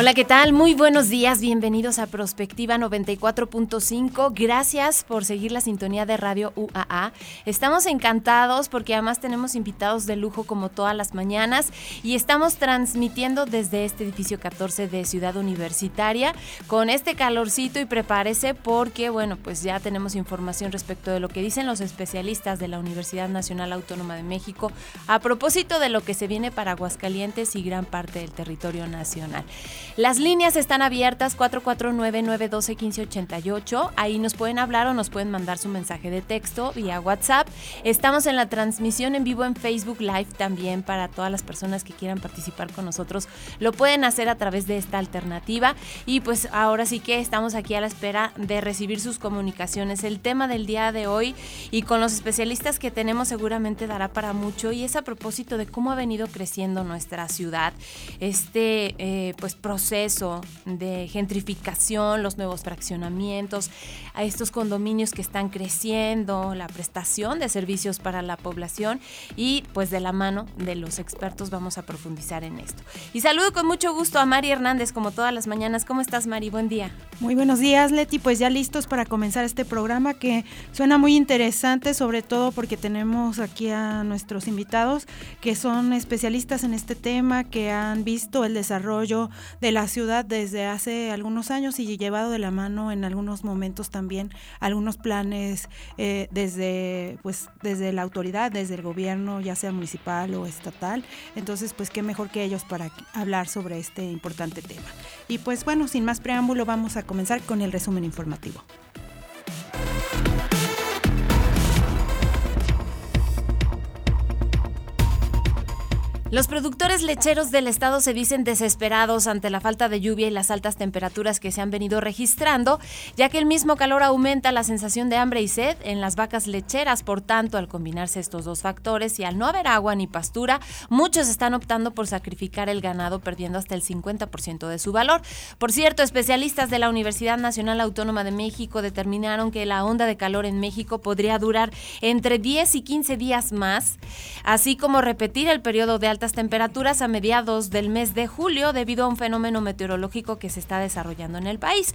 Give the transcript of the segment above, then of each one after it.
Hola, ¿qué tal? Muy buenos días, bienvenidos a Prospectiva 94.5. Gracias por seguir la sintonía de Radio UAA. Estamos encantados porque además tenemos invitados de lujo como todas las mañanas y estamos transmitiendo desde este edificio 14 de Ciudad Universitaria con este calorcito y prepárese porque, bueno, pues ya tenemos información respecto de lo que dicen los especialistas de la Universidad Nacional Autónoma de México a propósito de lo que se viene para Aguascalientes y gran parte del territorio nacional. Las líneas están abiertas 449-912-1588. Ahí nos pueden hablar o nos pueden mandar su mensaje de texto vía WhatsApp. Estamos en la transmisión en vivo en Facebook Live también para todas las personas que quieran participar con nosotros. Lo pueden hacer a través de esta alternativa. Y pues ahora sí que estamos aquí a la espera de recibir sus comunicaciones. El tema del día de hoy y con los especialistas que tenemos seguramente dará para mucho y es a propósito de cómo ha venido creciendo nuestra ciudad. Este eh, pues proceso proceso de gentrificación, los nuevos fraccionamientos, a estos condominios que están creciendo, la prestación de servicios para la población y pues de la mano de los expertos vamos a profundizar en esto. Y saludo con mucho gusto a Mari Hernández como todas las mañanas. ¿Cómo estás Mari? Buen día. Muy buenos días Leti, pues ya listos para comenzar este programa que suena muy interesante, sobre todo porque tenemos aquí a nuestros invitados que son especialistas en este tema, que han visto el desarrollo de la ciudad desde hace algunos años y llevado de la mano en algunos momentos también algunos planes eh, desde pues desde la autoridad, desde el gobierno, ya sea municipal o estatal. Entonces, pues qué mejor que ellos para hablar sobre este importante tema. Y pues bueno, sin más preámbulo, vamos a comenzar con el resumen informativo. Los productores lecheros del estado se dicen desesperados ante la falta de lluvia y las altas temperaturas que se han venido registrando, ya que el mismo calor aumenta la sensación de hambre y sed en las vacas lecheras. Por tanto, al combinarse estos dos factores y al no haber agua ni pastura, muchos están optando por sacrificar el ganado, perdiendo hasta el 50% de su valor. Por cierto, especialistas de la Universidad Nacional Autónoma de México determinaron que la onda de calor en México podría durar entre 10 y 15 días más, así como repetir el periodo de alta temperaturas a mediados del mes de julio debido a un fenómeno meteorológico que se está desarrollando en el país.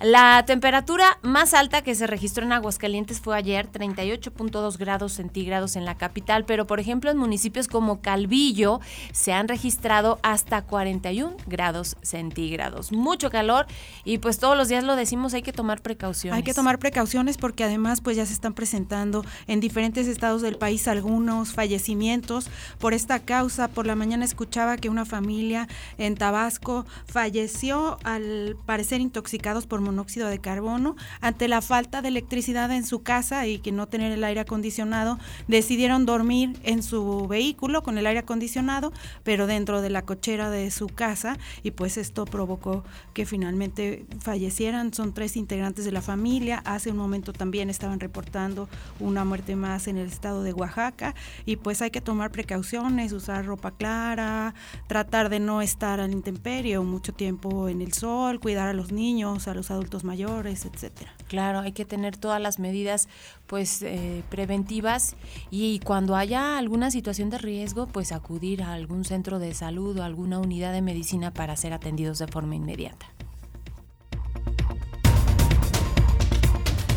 La temperatura más alta que se registró en Aguascalientes fue ayer, 38.2 grados centígrados en la capital, pero por ejemplo en municipios como Calvillo se han registrado hasta 41 grados centígrados. Mucho calor y pues todos los días lo decimos, hay que tomar precauciones. Hay que tomar precauciones porque además pues ya se están presentando en diferentes estados del país algunos fallecimientos por esta causa. Por la mañana escuchaba que una familia en Tabasco falleció al parecer intoxicados por monóxido de carbono. Ante la falta de electricidad en su casa y que no tener el aire acondicionado, decidieron dormir en su vehículo con el aire acondicionado, pero dentro de la cochera de su casa y pues esto provocó que finalmente fallecieran. Son tres integrantes de la familia. Hace un momento también estaban reportando una muerte más en el estado de Oaxaca y pues hay que tomar precauciones, usar ropa clara, tratar de no estar al intemperio mucho tiempo en el sol, cuidar a los niños, a los adultos mayores, etcétera. Claro, hay que tener todas las medidas pues eh, preventivas y cuando haya alguna situación de riesgo, pues acudir a algún centro de salud o alguna unidad de medicina para ser atendidos de forma inmediata.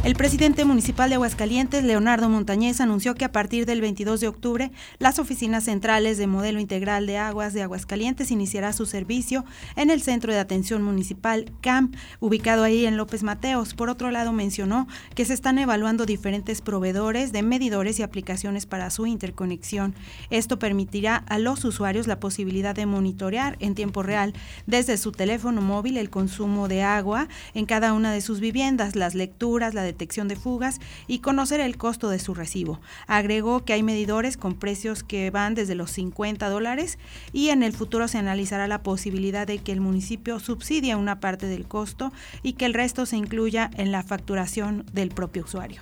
El presidente municipal de Aguascalientes, Leonardo Montañez, anunció que a partir del 22 de octubre, las oficinas centrales de modelo integral de aguas de Aguascalientes iniciará su servicio en el Centro de Atención Municipal CAM, ubicado ahí en López Mateos. Por otro lado, mencionó que se están evaluando diferentes proveedores de medidores y aplicaciones para su interconexión. Esto permitirá a los usuarios la posibilidad de monitorear en tiempo real desde su teléfono móvil el consumo de agua en cada una de sus viviendas, las lecturas, la detección de fugas y conocer el costo de su recibo. Agregó que hay medidores con precios que van desde los 50 dólares y en el futuro se analizará la posibilidad de que el municipio subsidie una parte del costo y que el resto se incluya en la facturación del propio usuario.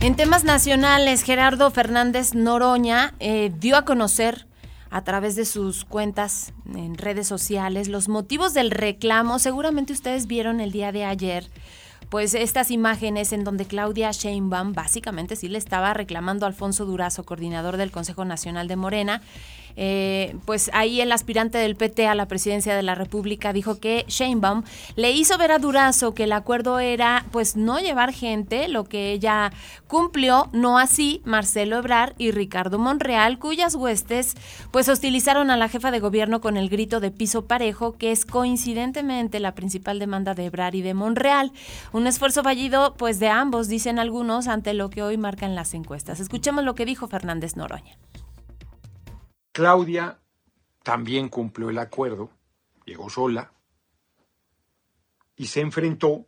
En temas nacionales, Gerardo Fernández Noroña eh, dio a conocer a través de sus cuentas en redes sociales los motivos del reclamo. Seguramente ustedes vieron el día de ayer pues estas imágenes en donde Claudia Sheinbaum básicamente sí le estaba reclamando a Alfonso Durazo, coordinador del Consejo Nacional de Morena, eh, pues ahí el aspirante del PT a la presidencia de la República dijo que Sheinbaum le hizo ver a Durazo que el acuerdo era pues no llevar gente, lo que ella cumplió, no así Marcelo Ebrar y Ricardo Monreal, cuyas huestes pues hostilizaron a la jefa de gobierno con el grito de piso parejo, que es coincidentemente la principal demanda de Ebrar y de Monreal. Un esfuerzo fallido pues de ambos, dicen algunos, ante lo que hoy marcan las encuestas. Escuchemos lo que dijo Fernández Noroña. Claudia también cumplió el acuerdo, llegó sola y se enfrentó,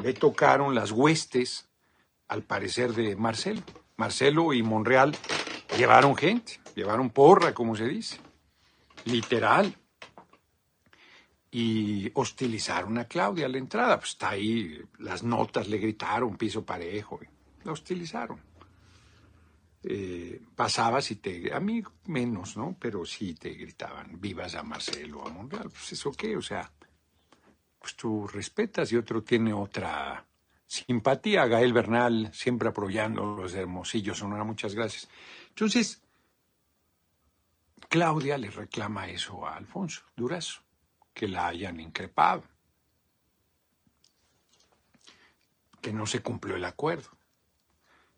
le tocaron las huestes, al parecer, de Marcelo. Marcelo y Monreal llevaron gente, llevaron porra, como se dice, literal. Y hostilizaron a Claudia a la entrada. Pues está ahí, las notas le gritaron, piso parejo, la hostilizaron eh, pasabas y te, a mí menos, ¿no? Pero sí te gritaban, vivas a Marcelo, a Monreal, pues eso qué, o sea, pues tú respetas y otro tiene otra simpatía. Gael Bernal siempre apoyando los hermosillos, Sonora, muchas gracias. Entonces, Claudia le reclama eso a Alfonso Durazo, que la hayan increpado, que no se cumplió el acuerdo.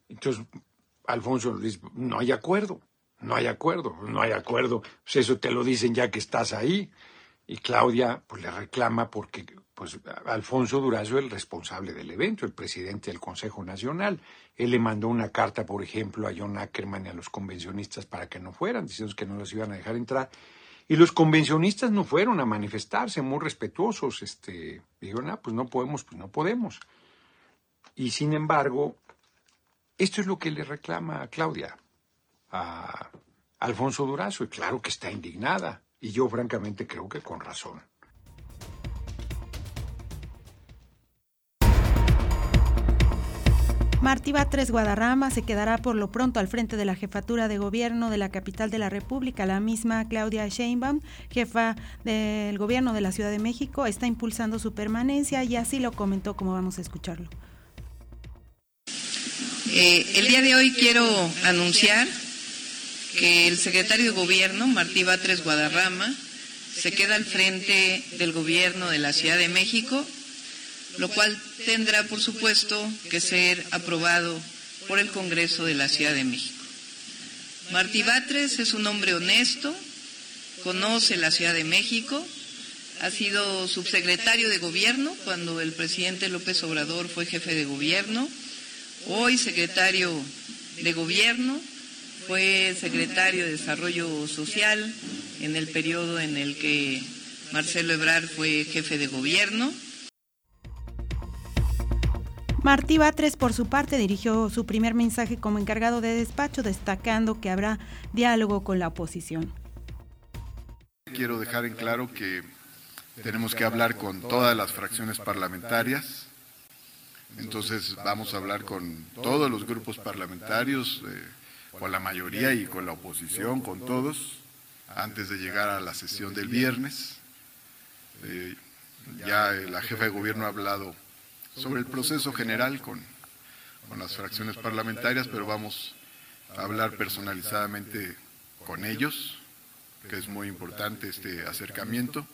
Entonces, Alfonso dice, no hay acuerdo, no hay acuerdo, no hay acuerdo. Pues eso te lo dicen ya que estás ahí. Y Claudia pues le reclama porque pues Alfonso Durazo es el responsable del evento, el presidente del Consejo Nacional. Él le mandó una carta, por ejemplo, a John Ackerman y a los convencionistas para que no fueran, diciendo que no los iban a dejar entrar. Y los convencionistas no fueron a manifestarse, muy respetuosos. Este, dijeron, ah, pues no podemos, pues no podemos. Y sin embargo, esto es lo que le reclama a Claudia, a Alfonso Durazo, y claro que está indignada, y yo francamente creo que con razón. Martí Batres Guadarrama se quedará por lo pronto al frente de la jefatura de gobierno de la capital de la República. La misma Claudia Sheinbaum, jefa del gobierno de la Ciudad de México, está impulsando su permanencia y así lo comentó como vamos a escucharlo. Eh, el día de hoy quiero anunciar que el secretario de Gobierno, Martí Batres Guadarrama, se queda al frente del Gobierno de la Ciudad de México, lo cual tendrá, por supuesto, que ser aprobado por el Congreso de la Ciudad de México. Martí Batres es un hombre honesto, conoce la Ciudad de México, ha sido subsecretario de Gobierno cuando el presidente López Obrador fue jefe de Gobierno, hoy secretario de Gobierno, fue secretario de Desarrollo Social en el periodo en el que Marcelo Ebrard fue jefe de gobierno. Martí Batres, por su parte, dirigió su primer mensaje como encargado de despacho, destacando que habrá diálogo con la oposición. Quiero dejar en claro que tenemos que hablar con todas las fracciones parlamentarias, entonces vamos a hablar con todos los grupos parlamentarios, eh, con la mayoría y con la oposición, con todos, antes de llegar a la sesión del viernes. Eh, ya la jefa de gobierno ha hablado sobre el proceso general con, con las fracciones parlamentarias, pero vamos a hablar personalizadamente con ellos, que es muy importante este acercamiento.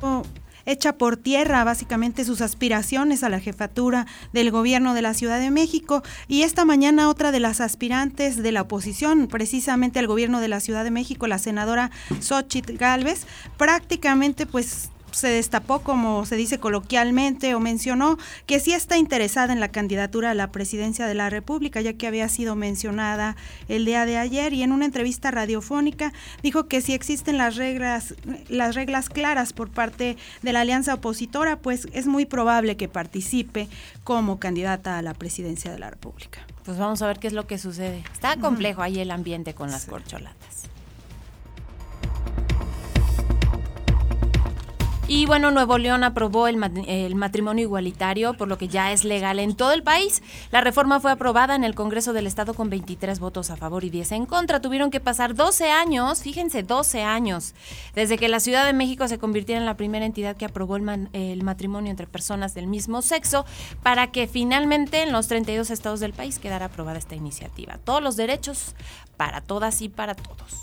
Oh, echa por tierra básicamente sus aspiraciones a la jefatura del gobierno de la Ciudad de México. Y esta mañana otra de las aspirantes de la oposición precisamente al gobierno de la Ciudad de México, la senadora Xochitl Galvez, prácticamente pues se destapó, como se dice coloquialmente, o mencionó que sí está interesada en la candidatura a la presidencia de la República, ya que había sido mencionada el día de ayer y en una entrevista radiofónica dijo que si existen las reglas, las reglas claras por parte de la alianza opositora, pues es muy probable que participe como candidata a la presidencia de la República. Pues vamos a ver qué es lo que sucede. Está complejo ahí el ambiente con las corcholatas. Y bueno, Nuevo León aprobó el, matrimonio igualitario, por lo que ya es legal en todo el país. La reforma fue aprobada en el Congreso del Estado con 23 votos a favor y 10 en contra. Tuvieron que pasar 12 años, fíjense, 12 años, desde que la Ciudad de México se convirtiera en la primera entidad que aprobó el, el matrimonio entre personas del mismo sexo, para que finalmente en los 32 estados del país quedara aprobada esta iniciativa. Todos los derechos para todas y para todos.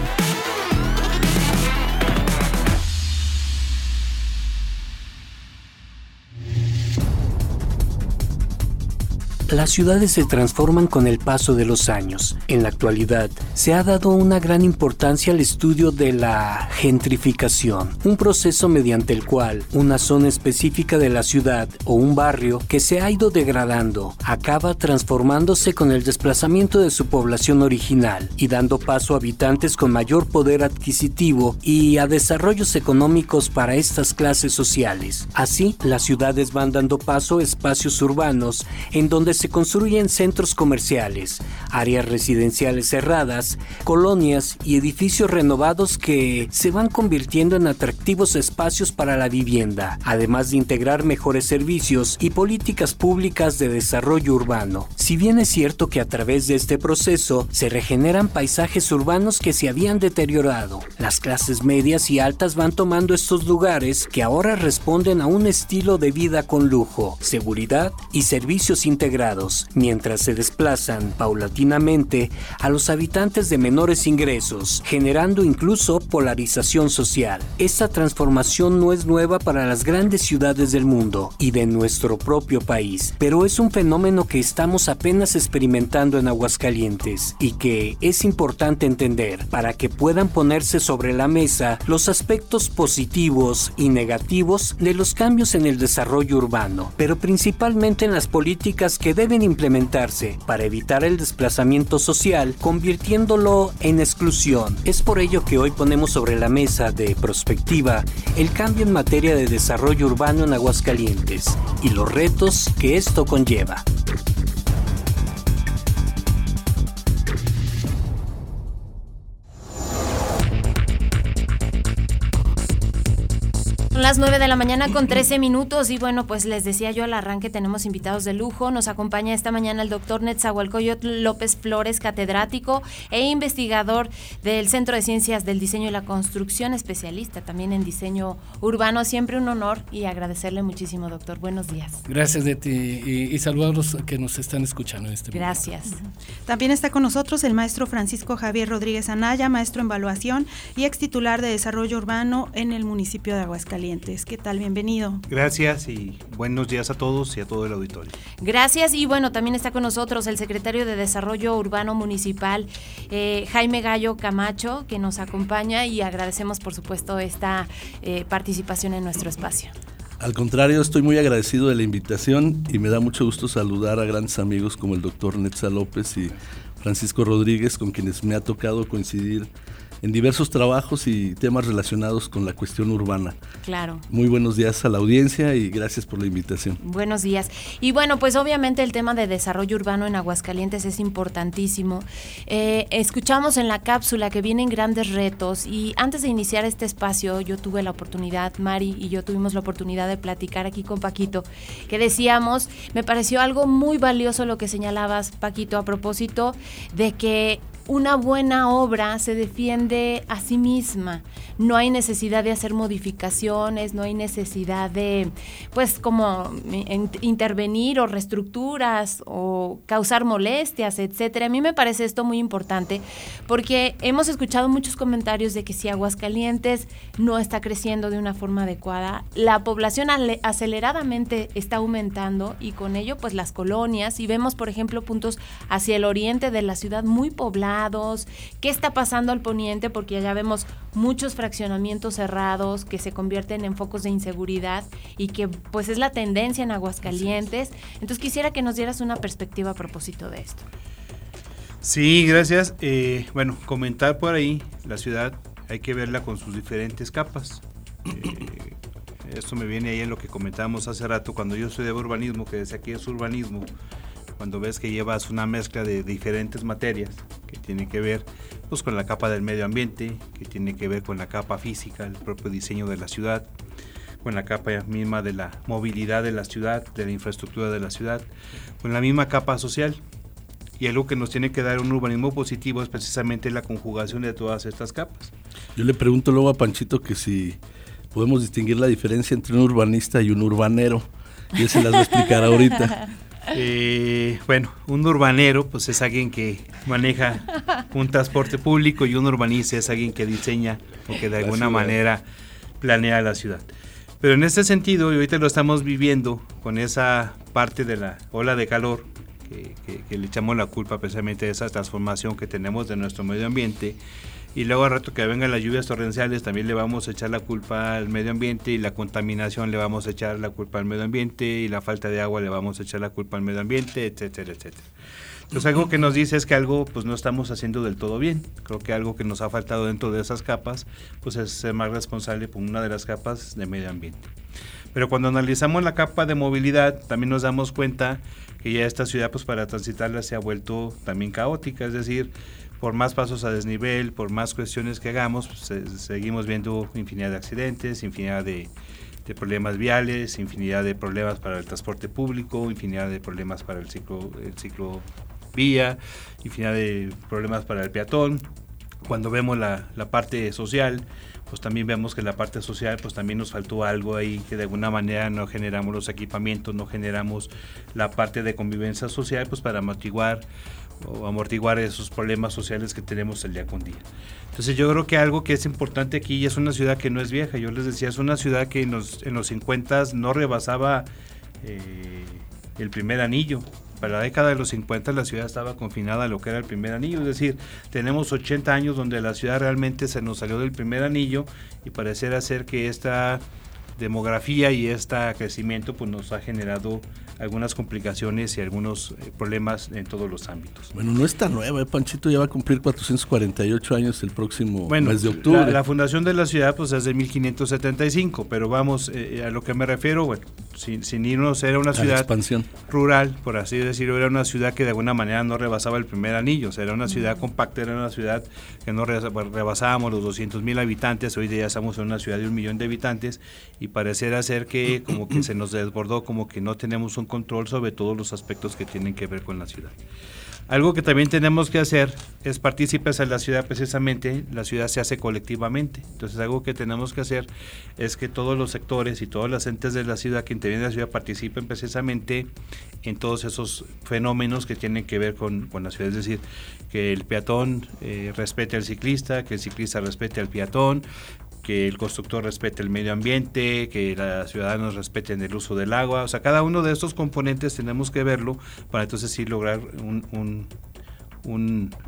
Las ciudades se transforman con el paso de los años. En la actualidad, se ha dado una gran importancia al estudio de la gentrificación, un proceso mediante el cual una zona específica de la ciudad o un barrio que se ha ido degradando acaba transformándose con el desplazamiento de su población original y dando paso a habitantes con mayor poder adquisitivo y a desarrollos económicos para estas clases sociales. Así, las ciudades van dando paso a espacios urbanos en donde se construyen centros comerciales, áreas residenciales cerradas, colonias y edificios renovados que se van convirtiendo en atractivos espacios para la vivienda, además de integrar mejores servicios y políticas públicas de desarrollo urbano. Si bien es cierto que a través de este proceso se regeneran paisajes urbanos que se habían deteriorado, las clases medias y altas van tomando estos lugares que ahora responden a un estilo de vida con lujo, seguridad y servicios integrados mientras se desplazan paulatinamente a los habitantes de menores ingresos, generando incluso polarización social. Esta transformación no es nueva para las grandes ciudades del mundo y de nuestro propio país, pero es un fenómeno que estamos apenas experimentando en Aguascalientes y que es importante entender para que puedan ponerse sobre la mesa los aspectos positivos y negativos de los cambios en el desarrollo urbano, pero principalmente en las políticas que deben implementarse para evitar el desplazamiento social, convirtiéndolo en exclusión. Es por ello que hoy ponemos sobre la mesa de prospectiva el cambio en materia de desarrollo urbano en Aguascalientes y los retos que esto conlleva. Las 9 de la mañana con 13 minutos y bueno, pues les decía yo al arranque tenemos invitados de lujo. Nos acompaña esta mañana el doctor Netzahualcoyot López Flores, catedrático e investigador del Centro de Ciencias del Diseño y la Construcción, especialista también en diseño urbano. Siempre un honor y agradecerle muchísimo, doctor. Buenos días. Gracias de ti y, saludos a los que nos están escuchando en este momento. Gracias. También está con nosotros el maestro Francisco Javier Rodríguez Anaya, maestro en evaluación y ex titular de desarrollo urbano en el municipio de Aguascalientes. ¿Qué tal? Bienvenido. Gracias y buenos días a todos y a todo el auditorio. Gracias y bueno, también está con nosotros el secretario de Desarrollo Urbano Municipal, eh, Jaime Gallo Camacho, que nos acompaña y agradecemos por supuesto esta eh, participación en nuestro espacio. Al contrario, estoy muy agradecido de la invitación y me da mucho gusto saludar a grandes amigos como el doctor Netza López y Francisco Rodríguez, con quienes me ha tocado coincidir en diversos trabajos y temas relacionados con la cuestión urbana. Claro. Muy buenos días a la audiencia y gracias por la invitación. Buenos días. Y bueno, pues obviamente el tema de desarrollo urbano en Aguascalientes es importantísimo. Eh, escuchamos en la cápsula que vienen grandes retos y antes de iniciar este espacio yo tuve la oportunidad, Mari y yo tuvimos la oportunidad de platicar aquí con Paquito, que decíamos, me pareció algo muy valioso lo que señalabas, Paquito, a propósito de que una buena obra se defiende a sí misma. No hay necesidad de hacer modificaciones, no hay necesidad de, pues, como intervenir o reestructuras o causar molestias, etcétera. A mí me parece esto muy importante porque hemos escuchado muchos comentarios de que si Aguascalientes no está creciendo de una forma adecuada, la población aceleradamente está aumentando y con ello, pues, las colonias y vemos, por ejemplo, puntos hacia el oriente de la ciudad muy poblados. ¿Qué está pasando al poniente? Porque allá vemos muchos fraccionamientos cerrados que se convierten en focos de inseguridad y que pues es la tendencia en Aguascalientes. Entonces quisiera que nos dieras una perspectiva a propósito de esto. Sí, gracias. Eh, bueno, comentar por ahí, la ciudad hay que verla con sus diferentes capas. Eh, esto me viene ahí en lo que comentábamos hace rato, cuando yo estudiaba urbanismo, que desde aquí es urbanismo, cuando ves que llevas una mezcla de diferentes materias que tiene que ver pues, con la capa del medio ambiente, que tiene que ver con la capa física, el propio diseño de la ciudad, con la capa misma de la movilidad de la ciudad, de la infraestructura de la ciudad, con la misma capa social. Y algo que nos tiene que dar un urbanismo positivo es precisamente la conjugación de todas estas capas. Yo le pregunto luego a Panchito que si podemos distinguir la diferencia entre un urbanista y un urbanero. Y él se las va a explicar ahorita. Eh, bueno, un urbanero pues es alguien que maneja un transporte público y un urbanista es alguien que diseña o que de alguna manera planea la ciudad. Pero en este sentido, y ahorita lo estamos viviendo con esa parte de la ola de calor, que, que le echamos la culpa precisamente de esa transformación que tenemos de nuestro medio ambiente, y luego al rato que vengan las lluvias torrenciales también le vamos a echar la culpa al medio ambiente y la contaminación le vamos a echar la culpa al medio ambiente y la falta de agua le vamos a echar la culpa al medio ambiente, etcétera, etcétera. Entonces algo que nos dice es que algo pues no estamos haciendo del todo bien. Creo que algo que nos ha faltado dentro de esas capas pues es ser más responsable por una de las capas de medio ambiente. Pero cuando analizamos la capa de movilidad también nos damos cuenta que ya esta ciudad pues para transitarla se ha vuelto también caótica, es decir, por más pasos a desnivel, por más cuestiones que hagamos, pues, seguimos viendo infinidad de accidentes, infinidad de, problemas viales, infinidad de problemas para el transporte público, infinidad de problemas para el ciclo, el ciclo vía, infinidad de problemas para el peatón. Cuando vemos la, la parte social, pues también vemos que la parte social pues también nos faltó algo ahí que de alguna manera no generamos los equipamientos, no generamos la parte de convivencia social pues para amortiguar o amortiguar esos problemas sociales que tenemos el día con día. Entonces yo creo que algo que es importante aquí es una ciudad que no es vieja, yo les decía, es una ciudad que en los, en los 50 no rebasaba eh, el primer anillo. Para la década de los 50 la ciudad estaba confinada a lo que era el primer anillo, es decir, tenemos 80 años donde la ciudad realmente se nos salió del primer anillo y pareciera ser que esta demografía y este crecimiento pues nos ha generado algunas complicaciones y algunos eh, problemas en todos los ámbitos. Bueno, no está nueva, ¿eh? Panchito ya va a cumplir 448 años el próximo mes de octubre. La, la, fundación de la ciudad pues es de 1575, pero vamos, eh, eh, a lo que me refiero, bueno, sin, sin irnos, era una ciudad rural, por así decirlo, era una ciudad que de alguna manera no rebasaba el primer anillo, o sea, era una ciudad compacta, era una ciudad que no rebasábamos los 200 mil habitantes, hoy ya estamos en una ciudad de un millón de habitantes y pareciera ser que como que se nos desbordó, como que no tenemos un control sobre todos los aspectos que tienen que ver con la ciudad. Algo que también tenemos que hacer es partícipes en la ciudad precisamente, la ciudad se hace colectivamente. Entonces algo que tenemos que hacer es que todos los sectores y todas las entes de la ciudad que intervienen en la ciudad participen precisamente en todos esos fenómenos que tienen que ver con, con la ciudad. Es decir, que el peatón eh, respete al ciclista, que el ciclista respete al peatón, que el constructor respete el medio ambiente, que los ciudadanos respeten el uso del agua. O sea, cada uno de estos componentes tenemos que verlo para entonces sí lograr un,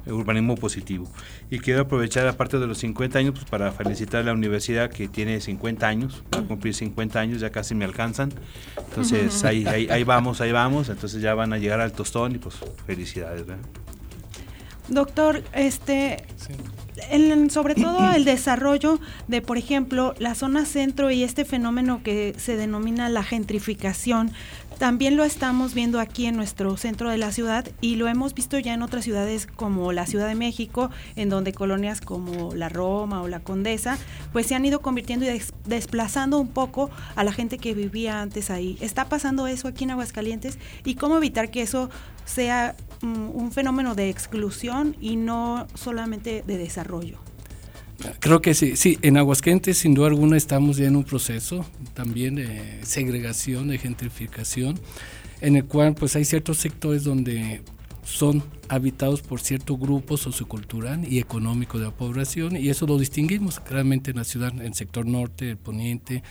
urbanismo positivo. Y quiero aprovechar, aparte de los 50 años, pues, para felicitar a la universidad que tiene 50 años, va a cumplir 50 años, ya casi me alcanzan. Entonces ahí, ahí, vamos, ahí vamos, entonces ya van a llegar al tostón y pues felicidades. Doctor, este, sobre todo el desarrollo de, por ejemplo, la zona centro y este fenómeno que se denomina la gentrificación, también lo estamos viendo aquí en nuestro centro de la ciudad y lo hemos visto ya en otras ciudades como la Ciudad de México, en donde colonias como la Roma o la Condesa, pues se han ido convirtiendo y desplazando un poco a la gente que vivía antes ahí. ¿Está pasando eso aquí en Aguascalientes? ¿Y cómo evitar que eso sea un fenómeno de exclusión y no solamente de desarrollo. Creo que sí, sí, en Aguascalientes sin duda alguna estamos ya en un proceso también de segregación, de gentrificación, en el cual pues hay ciertos sectores donde son habitados por cierto grupo sociocultural y económico de la población y eso lo distinguimos claramente en la ciudad, en el sector norte, el poniente,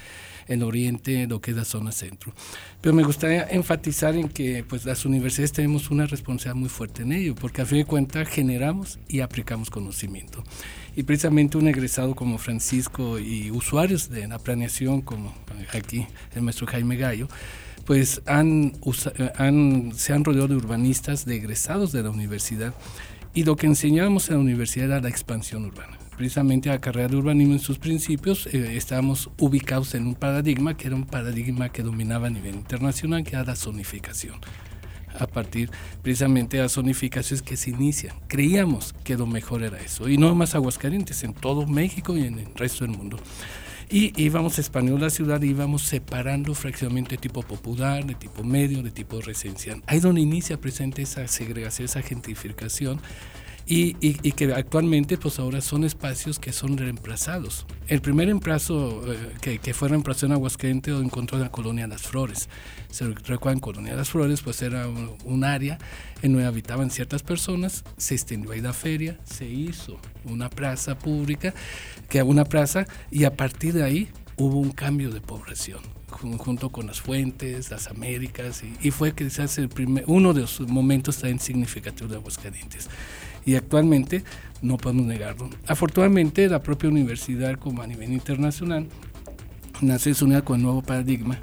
el oriente, lo que es la zona centro. Pero me gustaría enfatizar en que pues las universidades tenemos una responsabilidad muy fuerte en ello, porque a fin de cuentas generamos y aplicamos conocimiento. Y precisamente un egresado como Francisco y usuarios de la planeación como aquí el maestro Jaime Gallo, pues han, han, se han rodeado de urbanistas, de egresados de la universidad, y lo que enseñábamos en la universidad era la expansión urbana. Precisamente la carrera de urbanismo en sus principios eh, estábamos ubicados en un paradigma que era un paradigma que dominaba a nivel internacional, que era la zonificación. A partir precisamente de las zonificaciones que se inician. Creíamos que lo mejor era eso. Y no más Aguascalientes, en todo México y en el resto del mundo. Y íbamos expandiendo la ciudad y íbamos separando fraccionamiento de tipo popular, de tipo medio, de tipo residencial. Ahí es donde inicia presente esa segregación, esa gentrificación y, y, que actualmente pues ahora son espacios que son reemplazados. El primer reemplazo eh, que, que, fue reemplazado en Aguascalientes lo encontró en la colonia Las Flores. Se recuerda en Colonia Las Flores pues era un, un, área en donde habitaban ciertas personas, se extendió ahí la feria, se hizo una plaza pública que una plaza y a partir de ahí hubo un cambio de población junto con las fuentes, las Américas, y, y fue quizás el primer, uno de los momentos también significativos de Aguascalientes. Y actualmente no podemos negarlo. Afortunadamente, la propia universidad, como a nivel internacional, nace unida con el nuevo paradigma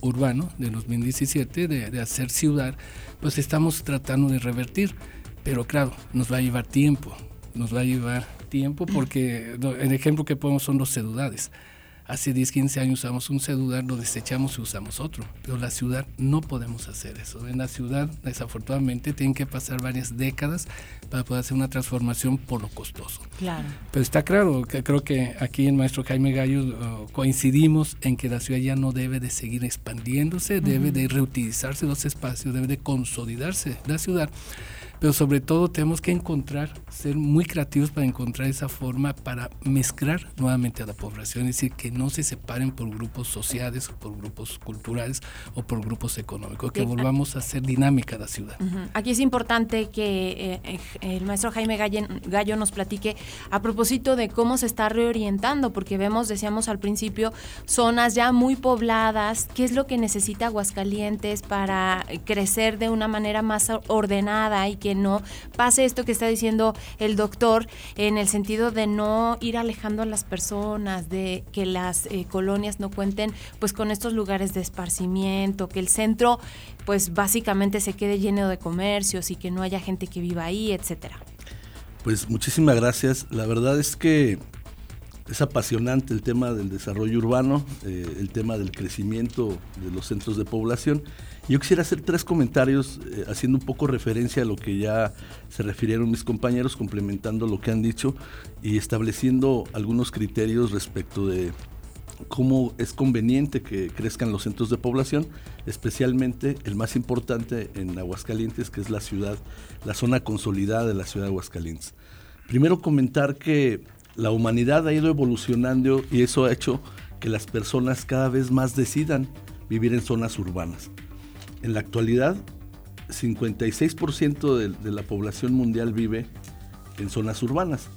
urbano de 2017 de, de hacer ciudad, pues estamos tratando de revertir. Pero claro, nos va a llevar tiempo, nos va a llevar tiempo porque el ejemplo que ponemos son los ciudades. Hace 10, 15 años usamos un celular, lo desechamos y usamos otro. Pero la ciudad no podemos hacer eso. En la ciudad, desafortunadamente, tienen que pasar varias décadas para poder hacer una transformación por lo costoso. Claro. Pero está claro, que creo que aquí el maestro Jaime Gallo uh, coincidimos en que la ciudad ya no debe de seguir expandiéndose, uh -huh. debe de reutilizarse los espacios, debe de consolidarse la ciudad pero sobre todo tenemos que encontrar, ser muy creativos para encontrar esa forma para mezclar nuevamente a la población, es decir, que no se separen por grupos sociales, por grupos culturales o por grupos económicos, que volvamos a hacer dinámica la ciudad. Uh -huh. Aquí es importante que eh, el maestro Jaime Gallen, Gallo nos platique a propósito de cómo se está reorientando, porque vemos, decíamos al principio, zonas ya muy pobladas, qué es lo que necesita Aguascalientes para crecer de una manera más ordenada y que no pase esto que está diciendo el doctor en el sentido de no ir alejando a las personas, de que las eh, colonias no cuenten pues con estos lugares de esparcimiento, que el centro pues básicamente se quede lleno de comercios y que no haya gente que viva ahí, etcétera. Pues muchísimas gracias. La verdad es que es apasionante el tema del desarrollo urbano, eh, el tema del crecimiento de los centros de población. Yo quisiera hacer tres comentarios eh, haciendo un poco referencia a lo que ya se refirieron mis compañeros, complementando lo que han dicho y estableciendo algunos criterios respecto de cómo es conveniente que crezcan los centros de población, especialmente el más importante en Aguascalientes, que es la ciudad, la zona consolidada de la ciudad de Aguascalientes. Primero comentar que la humanidad ha ido evolucionando y eso ha hecho que las personas cada vez más decidan vivir en zonas urbanas. En la actualidad, 56% de, la población mundial vive en zonas urbanas.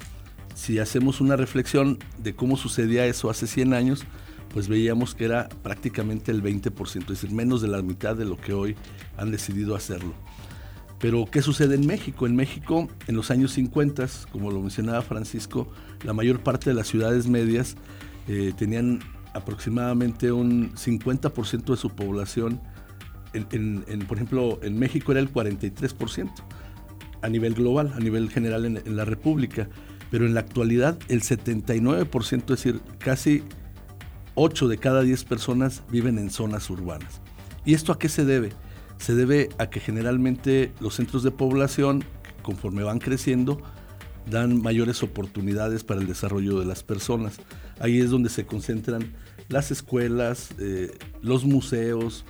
Si hacemos una reflexión de cómo sucedía eso hace 100 años, pues veíamos que era prácticamente el 20%, es decir, menos de la mitad de lo que hoy han decidido hacerlo. Pero, ¿qué sucede en México? En México, en los años 50, como lo mencionaba Francisco, la mayor parte de las ciudades medias eh, tenían aproximadamente un 50% de su población, por ejemplo, en México era el 43%, a nivel global, a nivel general en, en la República, pero en la actualidad el 79%, es decir, casi 8 de cada 10 personas viven en zonas urbanas. ¿Y esto a qué se debe? Se debe a que generalmente los centros de población, conforme van creciendo, dan mayores oportunidades para el desarrollo de las personas. Ahí es donde se concentran las escuelas, eh, los museos,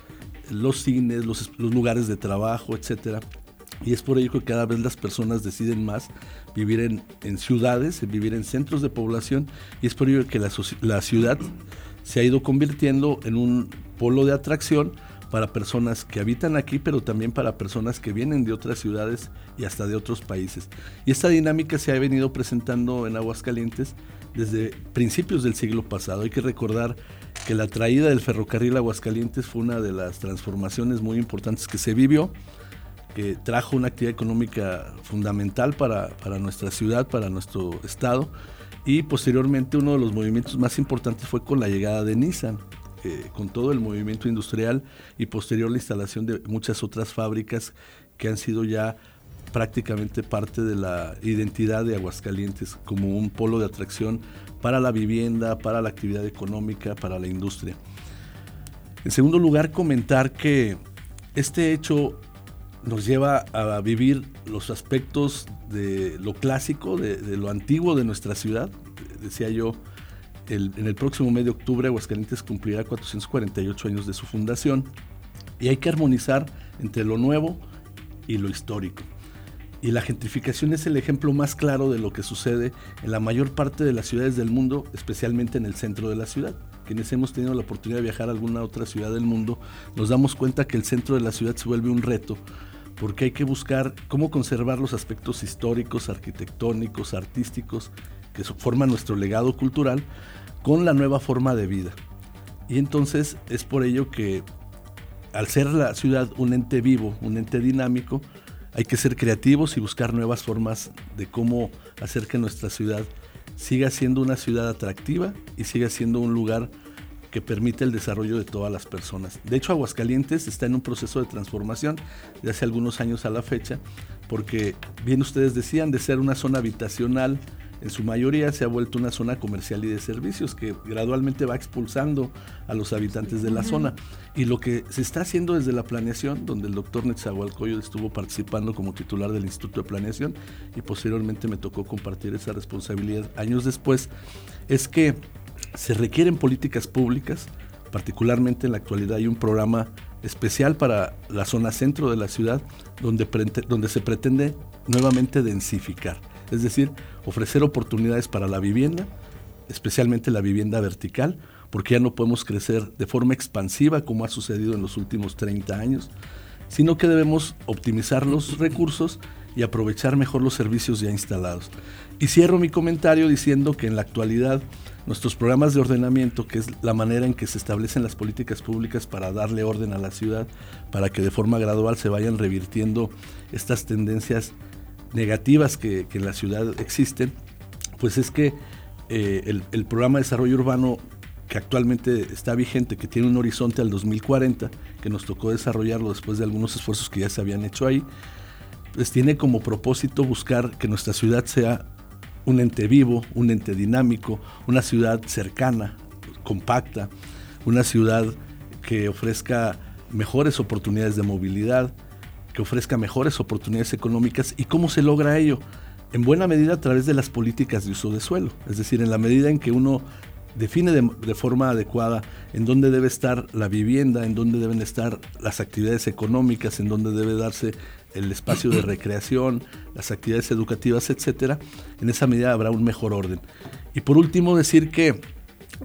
los cines, los, lugares de trabajo, etc. Y es por ello que cada vez las personas deciden más vivir en, ciudades, vivir en centros de población, y es por ello que la ciudad se ha ido convirtiendo en un polo de atracción para personas que habitan aquí, pero también para personas que vienen de otras ciudades y hasta de otros países. Y esta dinámica se ha venido presentando en Aguascalientes desde principios del siglo pasado. Hay que recordar que la traída del ferrocarril Aguascalientes fue una de las transformaciones muy importantes que se vivió, que trajo una actividad económica fundamental para, para nuestra ciudad, para nuestro estado. Y posteriormente uno de los movimientos más importantes fue con la llegada de Nissan eh, con todo el movimiento industrial y posterior la instalación de muchas otras fábricas que han sido ya prácticamente parte de la identidad de Aguascalientes como un polo de atracción para la vivienda, para la actividad económica, para la industria. En segundo lugar, comentar que este hecho nos lleva a vivir los aspectos de lo clásico, de lo antiguo de nuestra ciudad. Decía yo, en el próximo mes de octubre Aguascalientes cumplirá 448 años de su fundación y hay que armonizar entre lo nuevo y lo histórico. Y la gentrificación es el ejemplo más claro de lo que sucede en la mayor parte de las ciudades del mundo, especialmente en el centro de la ciudad. Quienes hemos tenido la oportunidad de viajar a alguna otra ciudad del mundo, nos damos cuenta que el centro de la ciudad se vuelve un reto, porque hay que buscar cómo conservar los aspectos históricos, arquitectónicos, artísticos, que forman nuestro legado cultural, con la nueva forma de vida. Y entonces es por ello que al ser la ciudad un ente vivo, un ente dinámico, hay que ser creativos y buscar nuevas formas de cómo hacer que nuestra ciudad siga siendo una ciudad atractiva y siga siendo un lugar que permite el desarrollo de todas las personas. De hecho, Aguascalientes está en un proceso de transformación de hace algunos años a la fecha, porque bien ustedes decían, de ser una zona habitacional, en su mayoría se ha vuelto una zona comercial y de servicios que gradualmente va expulsando a los habitantes de la zona. Y lo que se está haciendo desde la planeación, donde el doctor Netzahualcoyo estuvo participando como titular del Instituto de Planeación y posteriormente me tocó compartir esa responsabilidad años después, es que se requieren políticas públicas, particularmente en la actualidad hay un programa especial para la zona centro de la ciudad donde, donde se pretende nuevamente densificar es decir, ofrecer oportunidades para la vivienda, especialmente la vivienda vertical, porque ya no podemos crecer de forma expansiva como ha sucedido en los últimos 30 años, sino que debemos optimizar los recursos y aprovechar mejor los servicios ya instalados. Y cierro mi comentario diciendo que en la actualidad nuestros programas de ordenamiento, que es la manera en que se establecen las políticas públicas para darle orden a la ciudad, para que de forma gradual se vayan revirtiendo estas tendencias negativas que, en la ciudad existen, pues es que eh, el, programa de desarrollo urbano que actualmente está vigente, que tiene un horizonte al 2040, que nos tocó desarrollarlo después de algunos esfuerzos que ya se habían hecho ahí, pues tiene como propósito buscar que nuestra ciudad sea un ente vivo, un ente dinámico, una ciudad cercana, compacta, una ciudad que ofrezca mejores oportunidades de movilidad, que ofrezca mejores oportunidades económicas y cómo se logra ello. En buena medida a través de las políticas de uso de suelo, es decir, en la medida en que uno define de, forma adecuada en dónde debe estar la vivienda, en dónde deben estar las actividades económicas, en dónde debe darse el espacio de recreación, las actividades educativas, etcétera, en esa medida habrá un mejor orden. Y por último decir que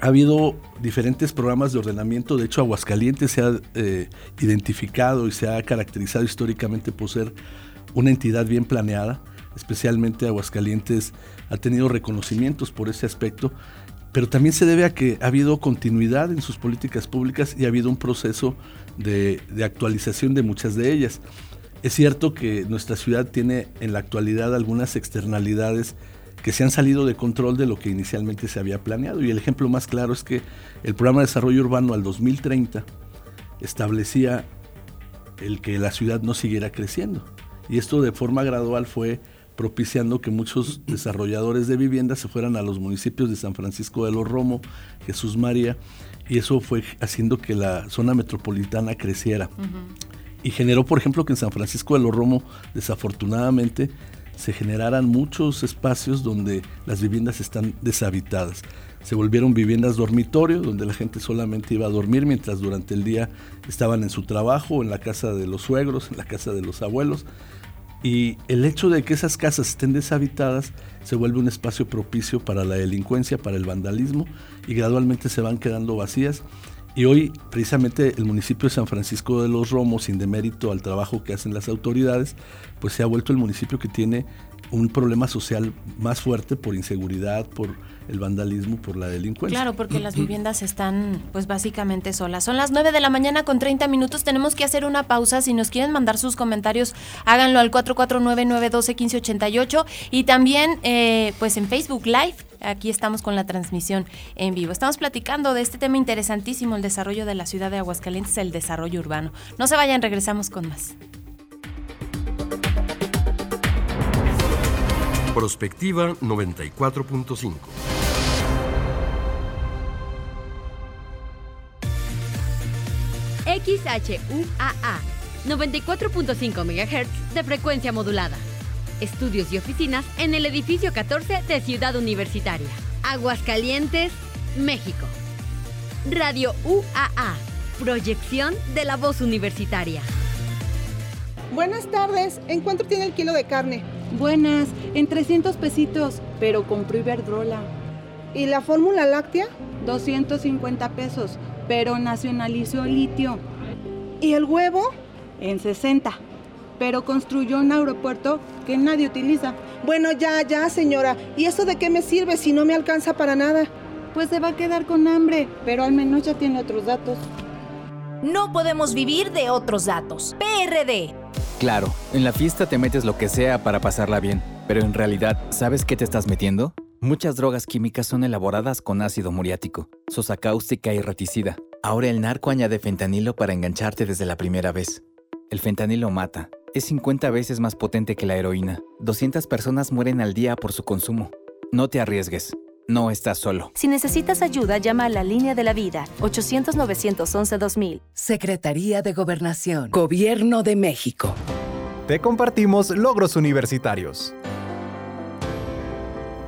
ha habido diferentes programas de ordenamiento, de hecho Aguascalientes se ha eh, identificado y se ha caracterizado históricamente por ser una entidad bien planeada, especialmente Aguascalientes ha tenido reconocimientos por ese aspecto, pero también se debe a que ha habido continuidad en sus políticas públicas y ha habido un proceso de actualización de muchas de ellas. Es cierto que nuestra ciudad tiene en la actualidad algunas externalidades que se han salido de control de lo que inicialmente se había planeado. Y el ejemplo más claro es que el programa de desarrollo urbano al 2030 establecía el que la ciudad no siguiera creciendo. Y esto de forma gradual fue propiciando que muchos desarrolladores de vivienda se fueran a los municipios de San Francisco de los Romo, Jesús María, y eso fue haciendo que la zona metropolitana creciera. Y generó, por ejemplo, que en San Francisco de los Romo, desafortunadamente, se generaran muchos espacios donde las viviendas están deshabitadas. Se volvieron viviendas dormitorio, donde la gente solamente iba a dormir mientras durante el día estaban en su trabajo, en la casa de los suegros, en la casa de los abuelos. Y el hecho de que esas casas estén deshabitadas se vuelve un espacio propicio para la delincuencia, para el vandalismo y gradualmente se van quedando vacías. Y hoy precisamente el municipio de San Francisco de los Romos, sin demérito al trabajo que hacen las autoridades, pues se ha vuelto el municipio que tiene un problema social más fuerte por inseguridad, por el vandalismo, por la delincuencia. Claro, porque las viviendas están pues básicamente solas. Son las 9 de la mañana con 30 minutos, tenemos que hacer una pausa. Si nos quieren mandar sus comentarios, háganlo al 449-912-1588 y también eh, pues en Facebook Live. Aquí estamos con la transmisión en vivo. Estamos platicando de este tema interesantísimo, el desarrollo de la ciudad de Aguascalientes, el desarrollo urbano. No se vayan, regresamos con más. Prospectiva 94.5. XHUAA 94.5 MHz de frecuencia modulada. Estudios y oficinas en el edificio 14 de Ciudad Universitaria. Aguascalientes, México. Radio UAA. Proyección de la voz universitaria. Buenas tardes. ¿En cuánto tiene el kilo de carne? Buenas, en 300 pesitos, pero compró Iberdrola. ¿Y la fórmula láctea? 250 pesos, pero nacionalizó litio. ¿Y el huevo? En 60, pero construyó un aeropuerto que nadie utiliza. Bueno, ya, ya, señora. ¿Y eso de qué me sirve si no me alcanza para nada? Pues se va a quedar con hambre, pero al menos ya tiene otros datos. No podemos vivir de otros datos. PRD. Claro, en la fiesta te metes lo que sea para pasarla bien, pero en realidad, ¿sabes qué te estás metiendo? Muchas drogas químicas son elaboradas con ácido muriático, sosa cáustica y reticida. Ahora el narco añade fentanilo para engancharte desde la primera vez. El fentanilo mata. Es 50 veces más potente que la heroína. 200 personas mueren al día por su consumo. No te arriesgues. No estás solo. Si necesitas ayuda, llama a la línea de la vida, 800-911-2000. Secretaría de Gobernación, Gobierno de México. Te compartimos logros universitarios.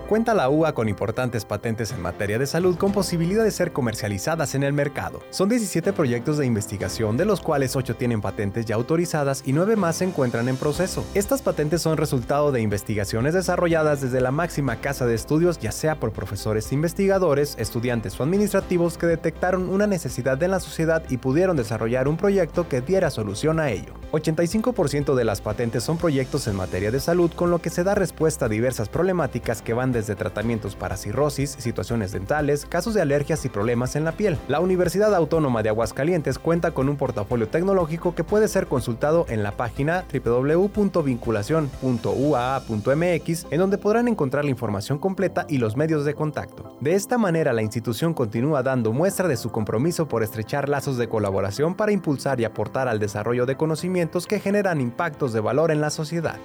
Cuenta la UA con importantes patentes en materia de salud con posibilidad de ser comercializadas en el mercado. Son 17 proyectos de investigación, de los cuales 8 tienen patentes ya autorizadas y 9 más se encuentran en proceso. Estas patentes son resultado de investigaciones desarrolladas desde la máxima casa de estudios, ya sea por profesores investigadores, estudiantes o administrativos que detectaron una necesidad en la sociedad y pudieron desarrollar un proyecto que diera solución a ello. 85% de las patentes son proyectos en materia de salud, con lo que se da respuesta a diversas problemáticas que van desde tratamientos para cirrosis, situaciones dentales, casos de alergias y problemas en la piel. La Universidad Autónoma de Aguascalientes cuenta con un portafolio tecnológico que puede ser consultado en la página www.vinculacion.uaa.mx, en donde podrán encontrar la información completa y los medios de contacto. De esta manera, la institución continúa dando muestra de su compromiso por estrechar lazos de colaboración para impulsar y aportar al desarrollo de conocimientos que generan impactos de valor en la sociedad.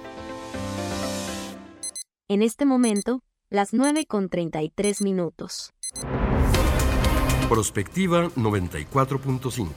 En este momento, las 9 con 33 minutos. Prospectiva 94.5.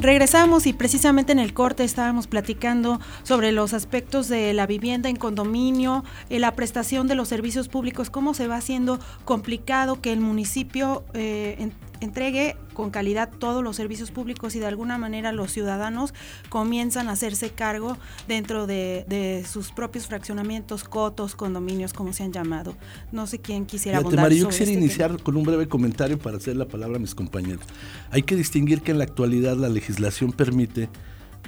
Regresamos y precisamente en el corte estábamos platicando sobre los aspectos de la vivienda en condominio, eh, la prestación de los servicios públicos, cómo se va haciendo complicado que el municipio eh, en, entregue con calidad todos los servicios públicos y de alguna manera los ciudadanos comienzan a hacerse cargo dentro de, sus propios fraccionamientos, cotos, condominios, como se han llamado. No sé quién quisiera Fíjate, María, yo quisiera este iniciar con un breve comentario para hacer la palabra a mis compañeros. Hay que distinguir que en la actualidad la legislación permite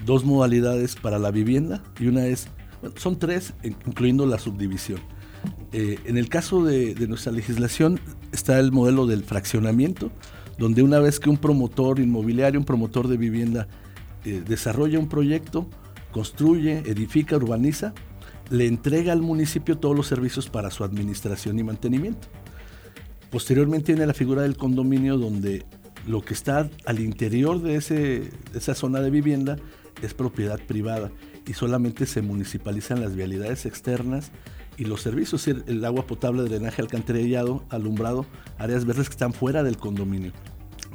dos modalidades para la vivienda y una es, son tres, incluyendo la subdivisión. Eh, en el caso de, de, nuestra legislación está el modelo del fraccionamiento, donde una vez que un promotor inmobiliario, un promotor de vivienda eh, desarrolla un proyecto, construye, edifica, urbaniza, le entrega al municipio todos los servicios para su administración y mantenimiento. Posteriormente tiene la figura del condominio donde lo que está al interior de, ese, esa zona de vivienda es propiedad privada y solamente se municipalizan las vialidades externas y los servicios, el agua potable, drenaje, alcantarillado, alumbrado, áreas verdes que están fuera del condominio.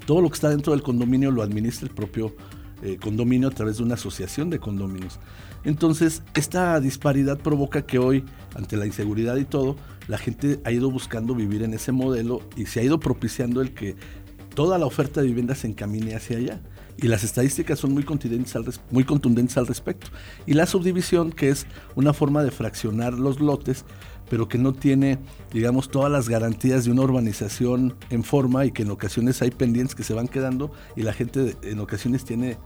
Todo lo que está dentro del condominio lo administra el propio eh, condominio a través de una asociación de condominios. Entonces, esta disparidad provoca que hoy, ante la inseguridad y todo, la gente ha ido buscando vivir en ese modelo y se ha ido propiciando el que toda la oferta de vivienda se encamine hacia allá. Y las estadísticas son muy contundentes, al muy contundentes al respecto. Y la subdivisión, que es una forma de fraccionar los lotes, pero que no tiene, digamos, todas las garantías de una urbanización en forma y que en ocasiones hay pendientes que se van quedando y la gente en ocasiones tiene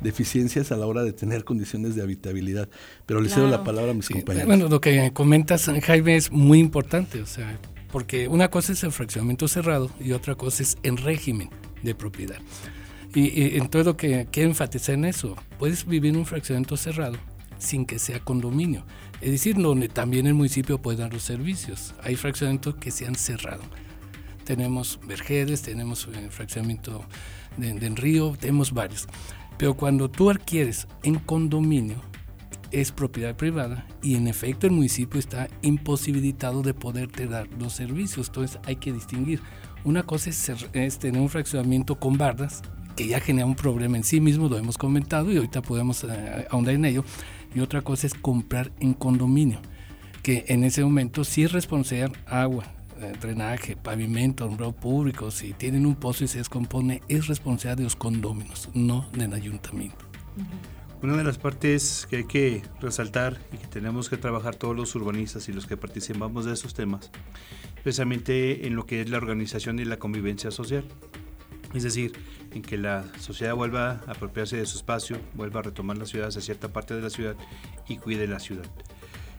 deficiencias a la hora de tener condiciones de habitabilidad. Pero le cedo la palabra a mis compañeros. Bueno, lo que comentas, Jaime, es muy importante, o sea, porque una cosa es el fraccionamiento cerrado y otra cosa es en régimen de propiedad. Y, entonces lo que quiero enfatizar en eso, puedes vivir en un fraccionamiento cerrado sin que sea condominio. Es decir, donde también el municipio puede dar los servicios. Hay fraccionamientos que se han cerrado. Tenemos vergedes, tenemos el fraccionamiento de, de, río, tenemos varios. Pero cuando tú adquieres en condominio, es propiedad privada y en efecto el municipio está imposibilitado de poderte dar los servicios. Entonces hay que distinguir. Una cosa es, tener un fraccionamiento con bardas, que ya genera un problema en sí mismo, lo hemos comentado y ahorita podemos eh, ahondar en ello. Y otra cosa es comprar en condominio, que en ese momento sí es responsabilidad agua, eh, drenaje, pavimento, alumbrado público, si tienen un pozo y se descompone, es responsabilidad de los condóminos, no del ayuntamiento. Una de las partes que hay que resaltar y que tenemos que trabajar todos los urbanistas y los que participamos de esos temas, precisamente en lo que es la organización y la convivencia social. Es decir, en que la sociedad vuelva a apropiarse de su espacio, vuelva a retomar la ciudad hacia cierta parte de la ciudad y cuide la ciudad.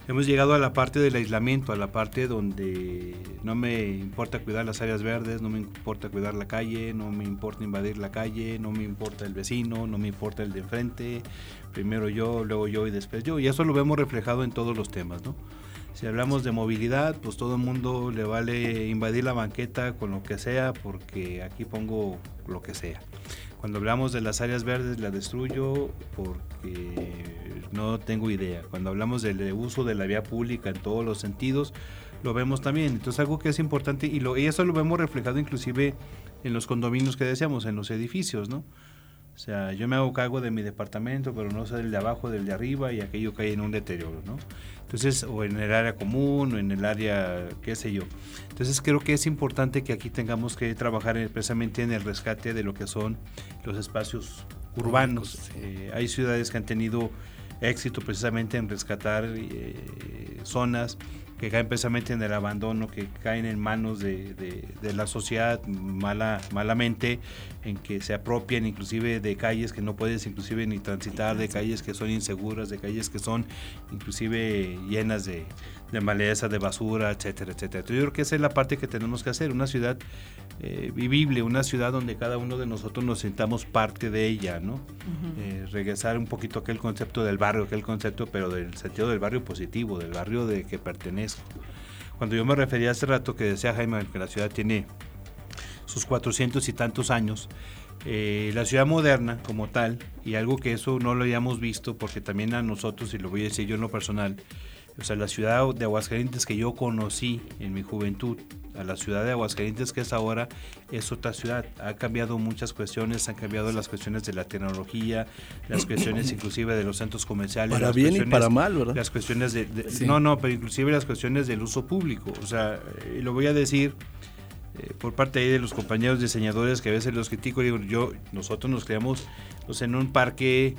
Hemos llegado a la parte del aislamiento, a la parte donde no me importa cuidar las áreas verdes, no me importa cuidar la calle, no me importa invadir la calle, no me importa el vecino, no me importa el de enfrente, primero yo, luego yo y después yo. Y eso lo vemos reflejado en todos los temas, ¿no? Si hablamos de movilidad, pues todo el mundo le vale invadir la banqueta con lo que sea, porque aquí pongo lo que sea. Cuando hablamos de las áreas verdes, la destruyo porque no tengo idea. Cuando hablamos del uso de la vía pública en todos los sentidos, lo vemos también. Entonces algo que es importante y, lo, y eso lo vemos reflejado inclusive en los condominios que decíamos, en los edificios, ¿no? O sea, yo me hago cargo de mi departamento, pero no sé del de abajo, del de arriba y aquello cae en un deterioro, ¿no? Entonces, o en el área común, o en el área, qué sé yo. Entonces, creo que es importante que aquí tengamos que trabajar precisamente en el rescate de lo que son los espacios urbanos. Eh, hay ciudades que han tenido éxito precisamente en rescatar eh, zonas que caen precisamente en el abandono, que caen en manos de, de, la sociedad mala, malamente, en que se apropian inclusive de calles que no puedes inclusive ni transitar, de calles que son inseguras, de calles que son inclusive llenas de, de maleza, de basura, etcétera, etcétera. Yo creo que esa es la parte que tenemos que hacer, una ciudad eh, vivible, una ciudad donde cada uno de nosotros nos sintamos parte de ella, ¿no? Eh, regresar un poquito a aquel concepto del barrio, aquel concepto, pero del sentido del barrio positivo, del barrio de que pertenezco. Cuando yo me refería hace rato que decía Jaime que la ciudad tiene sus cuatrocientos y tantos años, eh, la ciudad moderna como tal, y algo que eso no lo habíamos visto, porque también a nosotros, y lo voy a decir yo en lo personal, o sea, la ciudad de Aguascalientes que yo conocí en mi juventud, a la ciudad de Aguascalientes que es ahora, es otra ciudad. Ha cambiado muchas cuestiones, han cambiado las cuestiones de la tecnología, las cuestiones inclusive de los centros comerciales. Para bien y para mal, ¿verdad? Las cuestiones de... No, no, pero inclusive las cuestiones del uso público. O sea, y lo voy a decir eh, por parte de los compañeros diseñadores que a veces los critico, digo, yo, nosotros nos creamos pues, en un parque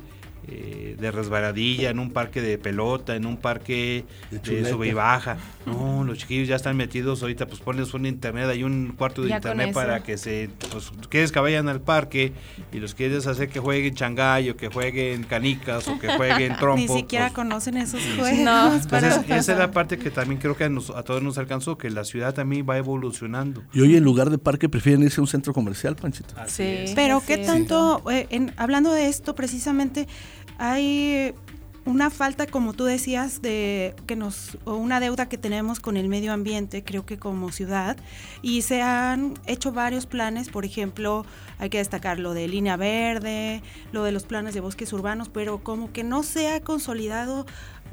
eh, de resbaladilla, en un parque de pelota, en un parque de, sube y baja. No, los chiquillos ya están metidos ahorita, pues pones un internet, hay un cuarto de internet para que se, pues quieres que vayan al parque y los quieres hacer que jueguen changay o que jueguen canicas o que jueguen trompo. Ni siquiera pues, conocen esos juegos. esa es la parte que también creo que a, todos nos alcanzó, que la ciudad también va evolucionando. Y hoy en lugar de parque prefieren irse a un centro comercial, Panchito. Sí. Pero qué tanto, eh, en, hablando de esto precisamente, hay una falta, como tú decías, de que nos o una deuda que tenemos con el medio ambiente, creo que como ciudad, y se han hecho varios planes, por ejemplo, hay que destacar lo de línea verde, lo de los planes de bosques urbanos, pero como que no se ha consolidado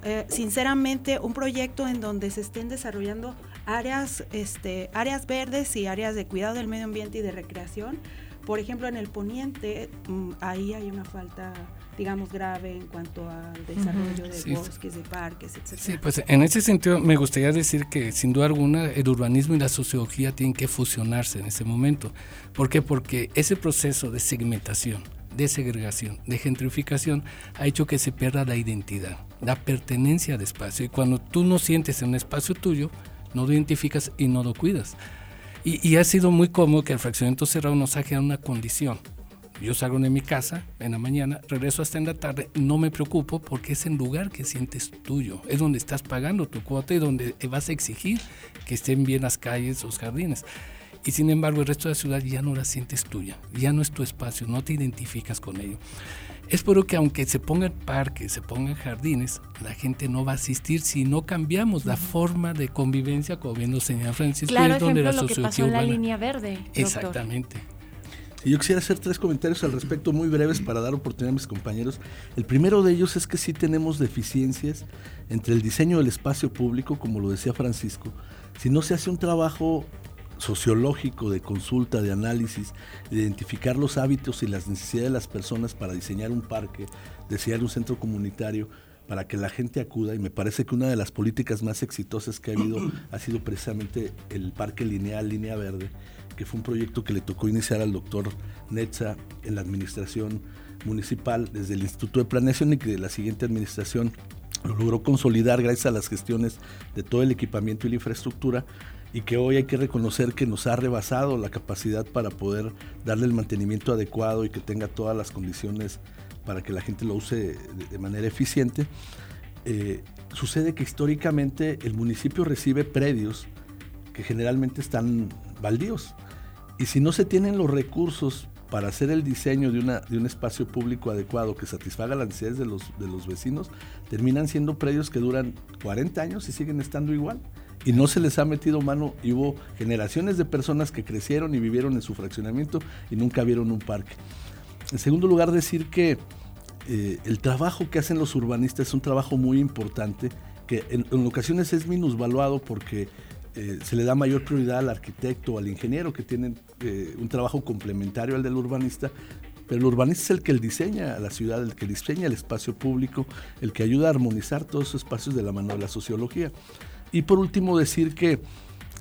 eh, sinceramente un proyecto en donde se estén desarrollando áreas, este, áreas verdes y áreas de cuidado del medio ambiente y de recreación. Por ejemplo, en el poniente, mm, ahí hay una falta digamos, grave en cuanto al desarrollo de bosques, de parques, etc. Sí, pues en ese sentido me gustaría decir que sin duda alguna el urbanismo y la sociología tienen que fusionarse en ese momento. ¿Por qué? Porque ese proceso de segmentación, de segregación, de gentrificación, ha hecho que se pierda la identidad, la pertenencia al espacio. Y cuando tú no sientes en un espacio tuyo, no lo identificas y no lo cuidas. Y, y ha sido muy cómodo que el fraccionamiento cerrado nos ha generado una condición yo salgo de mi casa en la mañana, regreso hasta en la tarde, no me preocupo porque es el lugar que sientes tuyo, es donde estás pagando tu cuota y donde vas a exigir que estén bien las calles, los jardines. Y sin embargo el resto de la ciudad ya no la sientes tuya, ya no es tu espacio, no te identificas con ello. Es por que aunque se pongan parques, se pongan jardines, la gente no va a asistir si no cambiamos la forma de convivencia, como bien lo señala Francisco. Claro, donde ejemplo, la lo que pasó en la línea verde. Exactamente. Yo quisiera hacer tres comentarios al respecto muy breves para dar oportunidad a mis compañeros. El primero de ellos es que sí tenemos deficiencias entre el diseño del espacio público, como lo decía Francisco. Si no se hace un trabajo sociológico, de consulta, de análisis, de identificar los hábitos y las necesidades de las personas para diseñar un parque, diseñar un centro comunitario, para que la gente acuda y me parece que una de las políticas más exitosas que ha habido ha sido precisamente el parque lineal, línea verde, que fue un proyecto que le tocó iniciar al doctor Netza en la administración municipal desde el Instituto de Planeación y que la siguiente administración lo logró consolidar gracias a las gestiones de todo el equipamiento y la infraestructura y que hoy hay que reconocer que nos ha rebasado la capacidad para poder darle el mantenimiento adecuado y que tenga todas las condiciones para que la gente lo use de, manera eficiente. Eh, sucede que históricamente el municipio recibe predios que generalmente están baldíos. Y si no se tienen los recursos para hacer el diseño de, una, de un espacio público adecuado que satisfaga las necesidades de los, de los vecinos, terminan siendo predios que duran 40 años y siguen estando igual. Y no se les ha metido mano y hubo generaciones de personas que crecieron y vivieron en su fraccionamiento y nunca vieron un parque. En segundo lugar, decir que eh, el trabajo que hacen los urbanistas es un trabajo muy importante que en, en ocasiones es minusvaluado porque eh, se le da mayor prioridad al arquitecto o al ingeniero que tienen eh, un trabajo complementario al del urbanista, pero el urbanista es el que diseña la ciudad, el que diseña el espacio público, el que ayuda a armonizar todos esos espacios de la mano de la sociología. Y por último decir que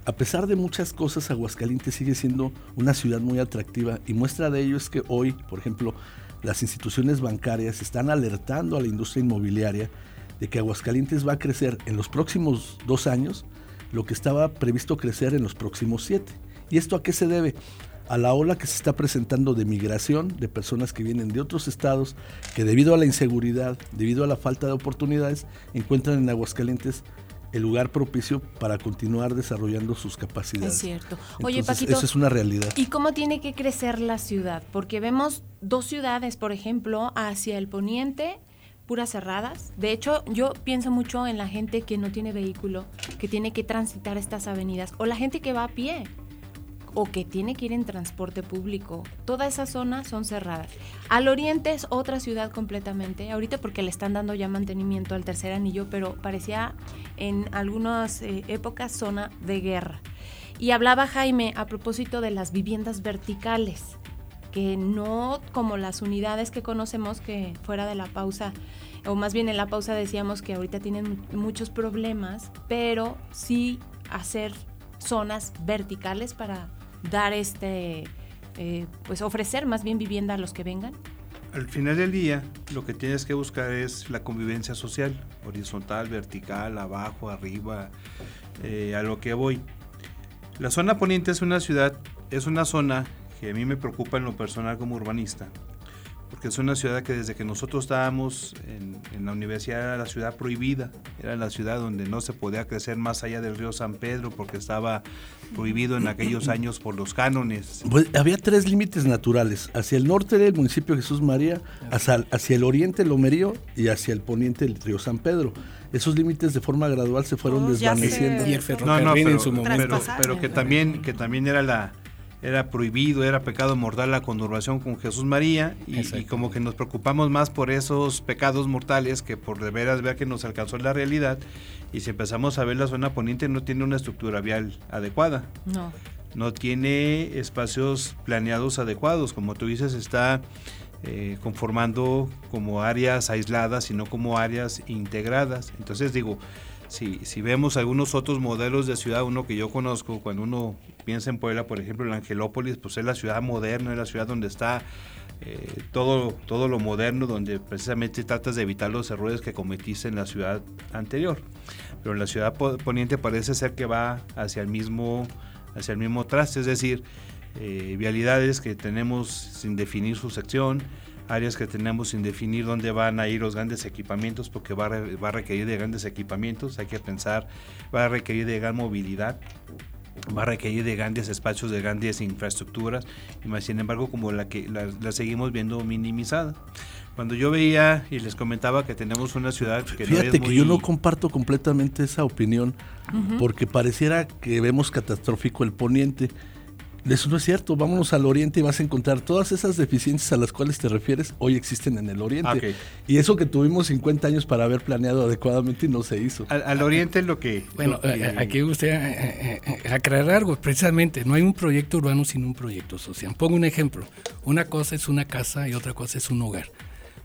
a pesar de muchas cosas, Aguascalientes sigue siendo una ciudad muy atractiva y muestra de ello es que hoy, por ejemplo, las instituciones bancarias están alertando a la industria inmobiliaria de que Aguascalientes va a crecer en los próximos dos años lo que estaba previsto crecer en los próximos siete. ¿Y esto a qué se debe? A la ola que se está presentando de migración de personas que vienen de otros estados que debido a la inseguridad, debido a la falta de oportunidades, encuentran en Aguascalientes el lugar propicio para continuar desarrollando sus capacidades. Es cierto. Oye, Paquito, eso es una realidad. ¿Y cómo tiene que crecer la ciudad? Porque vemos dos ciudades, por ejemplo, hacia el poniente cerradas. De hecho, yo pienso mucho en la gente que no tiene vehículo, que tiene que transitar estas avenidas, o la gente que va a pie, o que tiene que ir en transporte público. Toda esa zona son cerradas. Al oriente es otra ciudad completamente, ahorita porque le están dando ya mantenimiento al tercer anillo, pero parecía en algunas eh, épocas zona de guerra. Y hablaba Jaime a propósito de las viviendas verticales que no como las unidades que conocemos que fuera de la pausa, o más bien en la pausa decíamos que ahorita tienen muchos problemas, pero sí hacer zonas verticales para dar este, eh, pues ofrecer más bien vivienda a los que vengan. Al final del día, lo que tienes que buscar es la convivencia social, horizontal, vertical, abajo, arriba, eh, a lo que voy. La zona poniente es una ciudad, es una zona que a mí me preocupa en lo personal como urbanista, porque es una ciudad que desde que nosotros estábamos en, la universidad era la ciudad prohibida, era la ciudad donde no se podía crecer más allá del río San Pedro porque estaba prohibido en aquellos años por los cánones. Pues, había tres límites naturales, hacia el norte del municipio Jesús María, hacia, hacia el oriente Lomerío y hacia el poniente el río San Pedro esos límites de forma gradual se fueron desvaneciendo. no, no, pero, pero, pero, que también que también era la era prohibido, era pecado mortal la conurbación con Jesús María y, y, como que nos preocupamos más por esos pecados mortales que por de veras ver que nos alcanzó la realidad y si empezamos a ver la zona poniente no tiene una estructura vial adecuada. No. No tiene espacios planeados adecuados, como tú dices, está eh, conformando como áreas aisladas y no como áreas integradas. Entonces digo, si, si vemos algunos otros modelos de ciudad, uno que yo conozco, cuando uno piensa en Puebla, por ejemplo, el Angelópolis, pues es la ciudad moderna, es la ciudad donde está eh, todo, todo lo moderno, donde precisamente tratas de evitar los errores que cometiste en la ciudad anterior. Pero en la ciudad poniente parece ser que va hacia el mismo, hacia el mismo traste, es decir, eh, vialidades que tenemos sin definir su sección, áreas que tenemos sin definir dónde van a ir los grandes equipamientos, porque va a, va a requerir de grandes equipamientos, hay que pensar, va a requerir de gran movilidad, va a requerir de grandes espacios, de grandes infraestructuras, y más sin embargo como la que la, seguimos viendo minimizada. Cuando yo veía y les comentaba que tenemos una ciudad que Fíjate que yo no comparto completamente esa opinión, porque pareciera que vemos catastrófico el poniente. Eso no es cierto. Vámonos al oriente y vas a encontrar todas esas deficiencias a las cuales te refieres hoy existen en el oriente. Y eso que tuvimos 50 años para haber planeado adecuadamente y no se hizo. Al, oriente es lo que... Bueno, eh, aquí usted eh, eh, aclarar algo. Precisamente, no hay un proyecto urbano sin un proyecto social. Pongo un ejemplo. Una cosa es una casa y otra cosa es un hogar.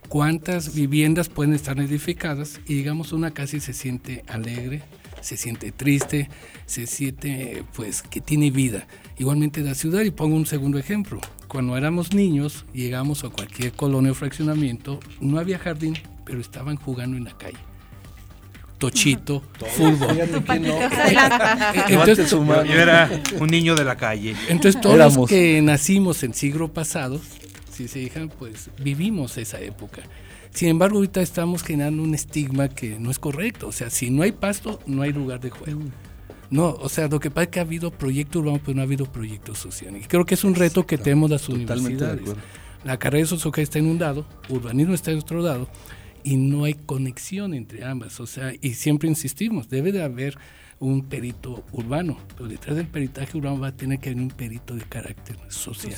¿Cuántas viviendas pueden estar edificadas? Y digamos, una casa y se siente alegre, se siente triste, se siente pues que tiene vida. Igualmente la ciudad, y pongo un segundo ejemplo. Cuando éramos niños, llegamos a cualquier colonia o fraccionamiento, no había jardín, pero estaban jugando en la calle. Tochito, fútbol. Entonces, yo era un niño de la calle. Entonces todos los que nacimos en siglo pasado, si se fijan, pues vivimos esa época. Sin embargo, ahorita estamos generando un estigma que no es correcto. O sea, si no hay pasto, no hay lugar de juego. No, o sea, lo que pasa es que ha habido proyectos urbanos, pero no ha habido proyectos sociales. Y creo que es un reto que tenemos las universidades. La carrera de sociología está inundado, urbanismo está en otro lado, y no hay conexión entre ambas. O sea, y siempre insistimos, debe de haber un perito urbano, pero detrás del peritaje urbano va a tener que haber un perito de carácter social.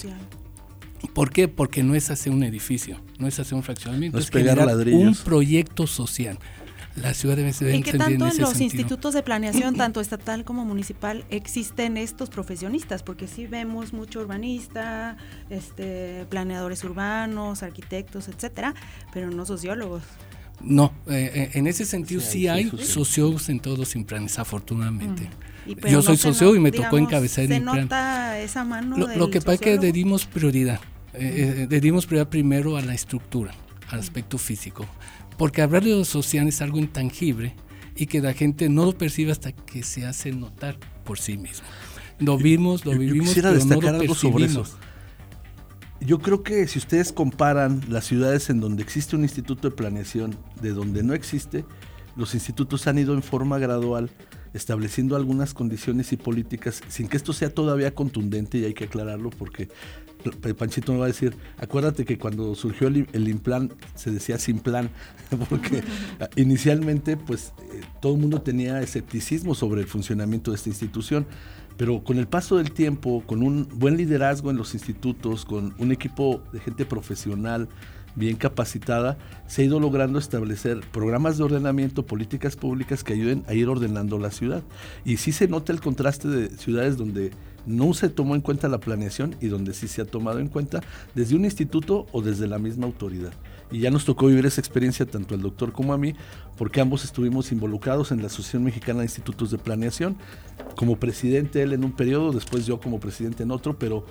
¿Por qué? Porque no es hacer un edificio, no es hacer un fraccionamiento, es, generar un proyecto social. La ciudad debe ser ¿Y qué tanto en, los institutos de planeación, tanto estatal como municipal, existen estos profesionistas? Porque sí vemos mucho urbanista, este, planeadores urbanos, arquitectos, etcétera, pero no sociólogos. No, eh, eh, en ese sentido sí, hay, sociólogos en todos los implanes, afortunadamente. Yo soy sociólogo y me tocó encabezar el nota esa mano lo, que pasa es que le dimos prioridad. Eh, le dimos prioridad primero a la estructura, al aspecto físico. Porque hablar de lo social es algo intangible y que la gente no lo percibe hasta que se hace notar por sí mismo. Lo vimos, lo vivimos. Yo quisiera destacar algo sobre eso. Yo creo que si ustedes comparan las ciudades en donde existe un instituto de planeación de donde no existe, los institutos han ido en forma gradual estableciendo algunas condiciones y políticas sin que esto sea todavía contundente y hay que aclararlo porque Panchito me va a decir, acuérdate que cuando surgió el, el Implan se decía sin plan, porque inicialmente pues eh, todo el mundo tenía escepticismo sobre el funcionamiento de esta institución, pero con el paso del tiempo, con un buen liderazgo en los institutos, con un equipo de gente profesional, bien capacitada, se ha ido logrando establecer programas de ordenamiento, políticas públicas que ayuden a ir ordenando la ciudad. Y sí se nota el contraste de ciudades donde no se tomó en cuenta la planeación y donde sí se ha tomado en cuenta desde un instituto o desde la misma autoridad. Y ya nos tocó vivir esa experiencia tanto al doctor como a mí, porque ambos estuvimos involucrados en la Asociación Mexicana de Institutos de Planeación, como presidente él en un periodo, después yo como presidente en otro, pero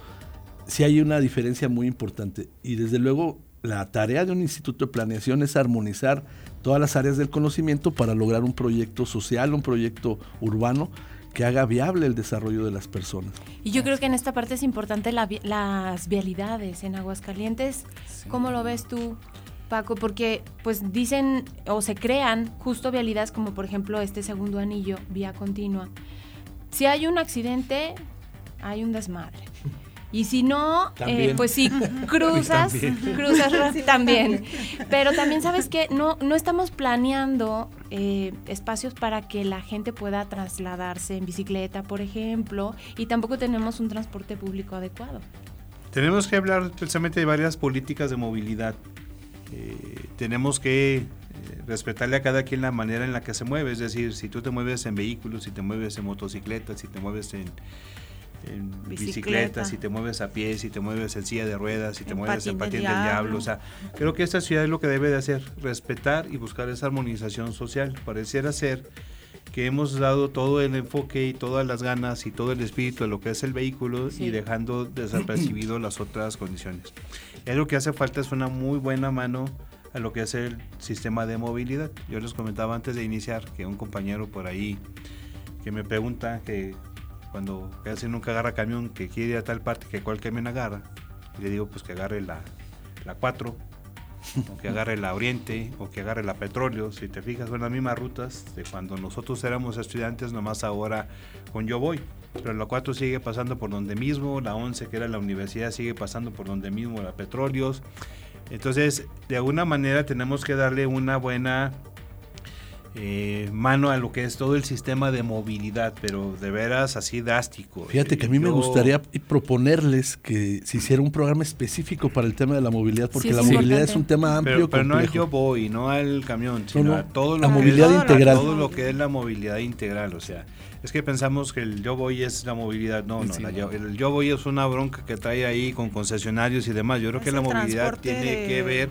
sí hay una diferencia muy importante. Y desde luego la tarea de un instituto de planeación es armonizar todas las áreas del conocimiento para lograr un proyecto social, un proyecto urbano que haga viable el desarrollo de las personas. Y yo creo que en esta parte es importante las vialidades en Aguascalientes. ¿Cómo lo ves tú, Paco? Porque pues dicen o se crean justo vialidades como por ejemplo este segundo anillo, vía continua. Si hay un accidente, hay un desmadre. Y si no, eh, pues sí, cruzas, cruzas también. Pero también sabes que no, no estamos planeando eh, espacios para que la gente pueda trasladarse en bicicleta, por ejemplo, y tampoco tenemos un transporte público adecuado. Tenemos que hablar precisamente de varias políticas de movilidad. Eh, tenemos que respetarle a cada quien la manera en la que se mueve, es decir, si tú te mueves en vehículos, si te mueves en motocicletas, si te mueves en, bicicleta. si te mueves a pie, si te mueves en silla de ruedas, si te mueves en patín del diablo. O sea, creo que esta ciudad es lo que debe de hacer, respetar y buscar esa armonización social. Pareciera ser que hemos dado todo el enfoque y todas las ganas y todo el espíritu de lo que es el vehículo y dejando desapercibido las otras condiciones. Es lo que hace falta es una muy buena mano a lo que es el sistema de movilidad. Yo les comentaba antes de iniciar que un compañero por ahí que me pregunta que cuando casi nunca agarra camión, que quiere ir a tal parte, que cuál camión agarra, y le digo pues que agarre la, la 4, o que agarre la Oriente, o que agarre la Petróleo, si te fijas son las mismas rutas de cuando nosotros éramos estudiantes, nomás ahora con Yo Voy, pero la 4 sigue pasando por donde mismo, la 11 que era la universidad sigue pasando por donde mismo, la Petróleos, entonces de alguna manera tenemos que darle una buena eh, mano a lo que es todo el sistema de movilidad, pero de veras así drástico. Fíjate que a mí me gustaría proponerles que se hiciera un programa específico para el tema de la movilidad, porque la movilidad es un tema amplio. Pero, no al yo voy, no al camión, sino a todo lo la movilidad integral. Todo lo que es la movilidad integral, o sea, es que pensamos que el yo voy es la movilidad, no, no, el yo voy es una bronca que trae ahí con concesionarios y demás. Yo creo que la movilidad tiene que ver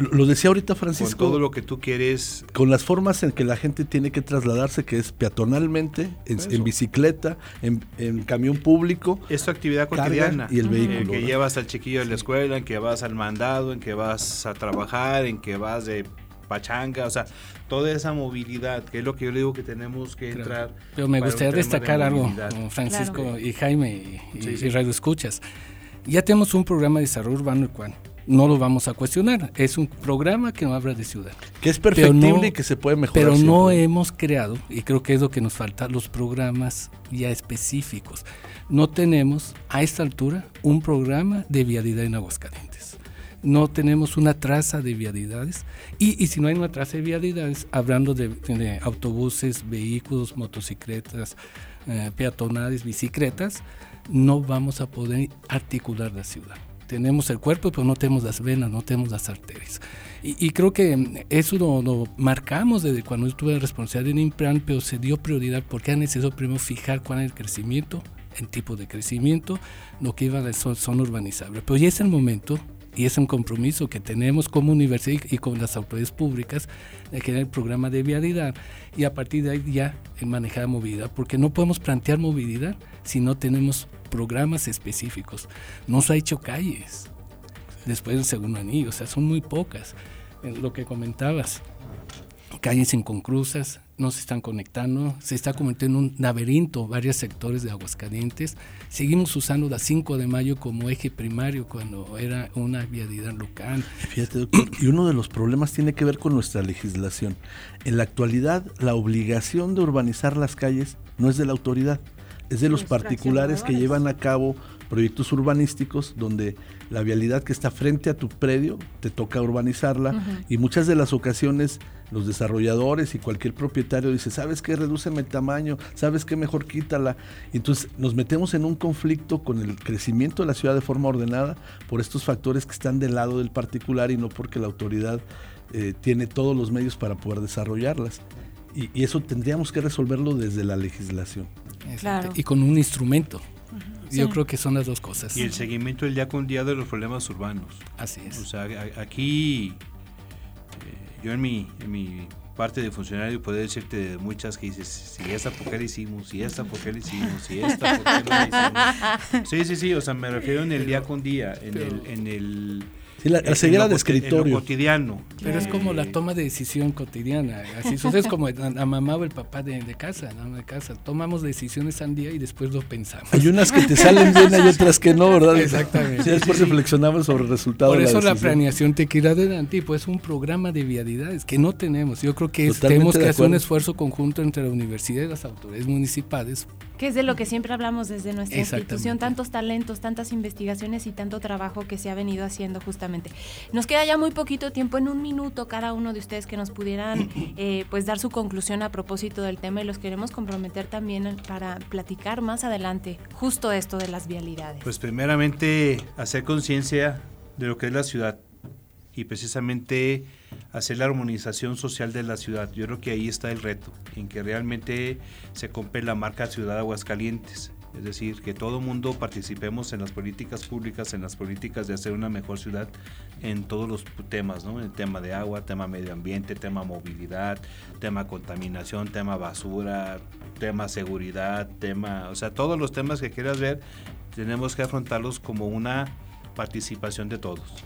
lo decía ahorita Francisco. Con todo lo que tú quieres. Con las formas en que la gente tiene que trasladarse, que es peatonalmente, en, bicicleta, en, camión público. Es tu actividad cotidiana. Y el vehículo. En que llevas al chiquillo de la escuela, en que vas al mandado, en que vas a trabajar, en que vas de pachanga, o sea, toda esa movilidad, que es lo que yo le digo que tenemos que entrar. Pero me gustaría destacar algo, Francisco y Jaime y, y, Radio Escuchas. Ya tenemos un programa de desarrollo urbano, el cual no lo vamos a cuestionar. Es un programa que no habla de ciudad. Que es perfectible y que se puede mejorar. Pero no hemos creado, y creo que es lo que nos falta, los programas ya específicos. No tenemos a esta altura un programa de vialidad en Aguascalientes. No tenemos una traza de vialidades. Y, si no hay una traza de vialidades, hablando de, autobuses, vehículos, motocicletas, eh, peatonales, bicicletas, no vamos a poder articular la ciudad tenemos el cuerpo, pero no tenemos las venas, no tenemos las arterias. Y, creo que eso lo, marcamos desde cuando estuve responsable en Implan, pero se dio prioridad porque era necesario primero fijar cuál es el crecimiento, el tipo de crecimiento, lo que iba a la zona urbanizable. Pero ya es el momento y es un compromiso que tenemos como universidad y con las autoridades públicas de generar el programa de vialidad y a partir de ahí ya manejar movilidad, porque no podemos plantear movilidad si no tenemos programas específicos. No se ha hecho calles después del segundo anillo, o sea, son muy pocas. Lo que comentabas, calles inconclusas, no se están conectando, se está convirtiendo en un laberinto varios sectores de Aguascalientes. Seguimos usando la 5 de mayo como eje primario cuando era una vialidad local. Fíjate, doctor, y uno de los problemas tiene que ver con nuestra legislación. En la actualidad, la obligación de urbanizar las calles no es de la autoridad, es de los particulares que llevan a cabo proyectos urbanísticos donde la vialidad que está frente a tu predio te toca urbanizarla y muchas de las ocasiones los desarrolladores y cualquier propietario dice, ¿sabes qué? Redúceme el tamaño, ¿sabes qué? Mejor quítala. Y entonces nos metemos en un conflicto con el crecimiento de la ciudad de forma ordenada por estos factores que están del lado del particular y no porque la autoridad eh, tiene todos los medios para poder desarrollarlas. y eso tendríamos que resolverlo desde la legislación. Y con un instrumento. Yo creo que son las dos cosas. Y el seguimiento del día con día de los problemas urbanos. Así es. O sea, aquí, eh, yo en mi, en mi parte de funcionario puedo decirte muchas que dices, si esta por qué la hicimos, si esta por qué la hicimos, si esta por qué la hicimos. Sí, sí, sí, o sea, me refiero en el día con día, en el, en el la, la de escritorio. cotidiano. Pero es como la toma de decisión cotidiana. Así es como a mamá o el papá de, casa, ¿no? de casa. Tomamos decisiones al día y después lo pensamos. Hay unas que te salen bien, hay otras que no, ¿verdad? Exactamente. Sí, después reflexionamos sobre el resultado. Por eso la, planeación te quiere adelante, pues es un programa de vialidades que no tenemos. Yo creo que tenemos que hacer un esfuerzo conjunto entre la universidad y las autoridades municipales Que es de lo que siempre hablamos desde nuestra institución, tantos talentos, tantas investigaciones y tanto trabajo que se ha venido haciendo justamente. Nos queda ya muy poquito tiempo, en un minuto cada uno de ustedes que nos pudieran eh, pues dar su conclusión a propósito del tema y los queremos comprometer también para platicar más adelante justo esto de las vialidades. Pues primeramente hacer conciencia de lo que es la ciudad y precisamente hacer la armonización social de la ciudad. Yo creo que ahí está el reto, en que realmente se compre la marca Ciudad Aguascalientes. Es decir, que todo mundo participemos en las políticas públicas, en las políticas de hacer una mejor ciudad en todos los temas, ¿no? El tema de agua, tema medio ambiente, tema movilidad, tema contaminación, tema basura, tema seguridad, tema, o sea, todos los temas que quieras ver, tenemos que afrontarlos como una participación de todos.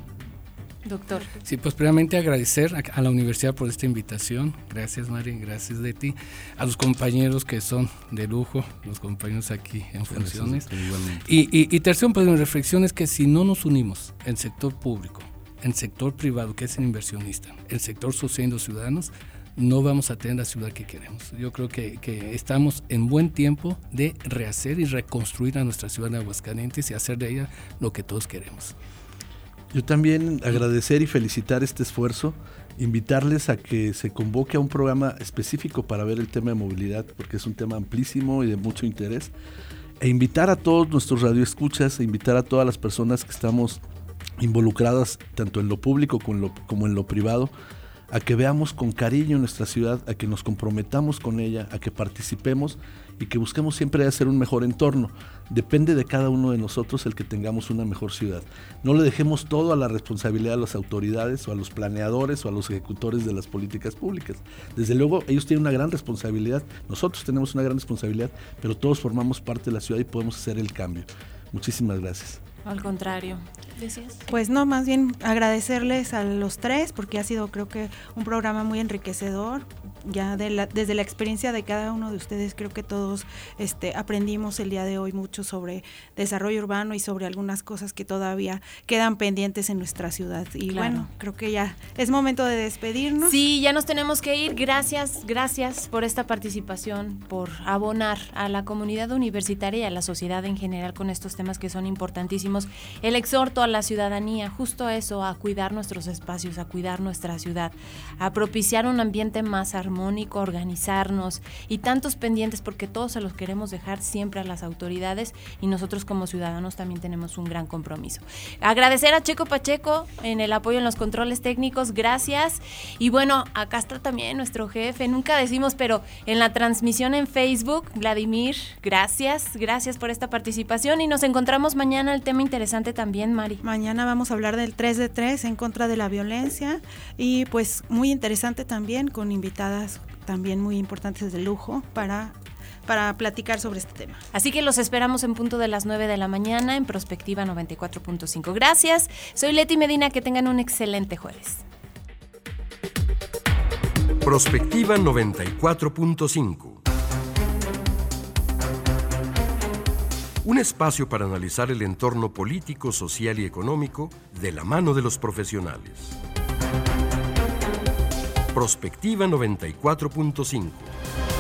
Doctor. Sí, pues primeramente agradecer a, la universidad por esta invitación. Gracias, Mari, gracias de ti. A los compañeros que son de lujo, los compañeros aquí en funciones. Y, y, y tercero, pues mi reflexión es que si no nos unimos en sector público, en sector privado, que es el inversionista, el sector social y los ciudadanos, no vamos a tener la ciudad que queremos. Yo creo que, que, estamos en buen tiempo de rehacer y reconstruir a nuestra ciudad de Aguascalientes y hacer de ella lo que todos queremos. Yo también agradecer y felicitar este esfuerzo, invitarles a que se convoque a un programa específico para ver el tema de movilidad, porque es un tema amplísimo y de mucho interés, e invitar a todos nuestros radioescuchas, e invitar a todas las personas que estamos involucradas tanto en lo público como en lo, privado, a que veamos con cariño nuestra ciudad, a que nos comprometamos con ella, a que participemos y que busquemos siempre hacer un mejor entorno. Depende de cada uno de nosotros el que tengamos una mejor ciudad. No le dejemos todo a la responsabilidad a las autoridades o a los planeadores o a los ejecutores de las políticas públicas. Desde luego, ellos tienen una gran responsabilidad, nosotros tenemos una gran responsabilidad, pero todos formamos parte de la ciudad y podemos hacer el cambio. Muchísimas gracias. Al contrario, ¿decías? Pues no, más bien agradecerles a los tres porque ha sido creo que un programa muy enriquecedor. Ya desde la experiencia de cada uno de ustedes creo que todos este, aprendimos el día de hoy mucho sobre desarrollo urbano y sobre algunas cosas que todavía quedan pendientes en nuestra ciudad. Y bueno, creo que ya es momento de despedirnos. Sí, ya nos tenemos que ir. Gracias, gracias por esta participación, por abonar a la comunidad universitaria y a la sociedad en general con estos temas que son importantísimos el exhorto a la ciudadanía, justo eso, a cuidar nuestros espacios, a cuidar nuestra ciudad, a propiciar un ambiente más armónico, organizarnos y tantos pendientes porque todos se los queremos dejar siempre a las autoridades y nosotros como ciudadanos también tenemos un gran compromiso. Agradecer a Checo Pacheco en el apoyo en los controles técnicos, gracias. Y bueno, acá está también nuestro jefe, nunca decimos, pero en la transmisión en Facebook, Vladimir, gracias, gracias por esta participación y nos encontramos mañana el tema interesante también, Mari. Mañana vamos a hablar del 3 de 3 en contra de la violencia y pues muy interesante también con invitadas también muy importantes de lujo para para platicar sobre este tema. Así que los esperamos en punto de las 9 de la mañana en Prospectiva 94.5. Gracias. Soy Leti Medina, que tengan un excelente jueves. Prospectiva 94.5 un espacio para analizar el entorno político, social y económico de la mano de los profesionales. Prospectiva 94.5.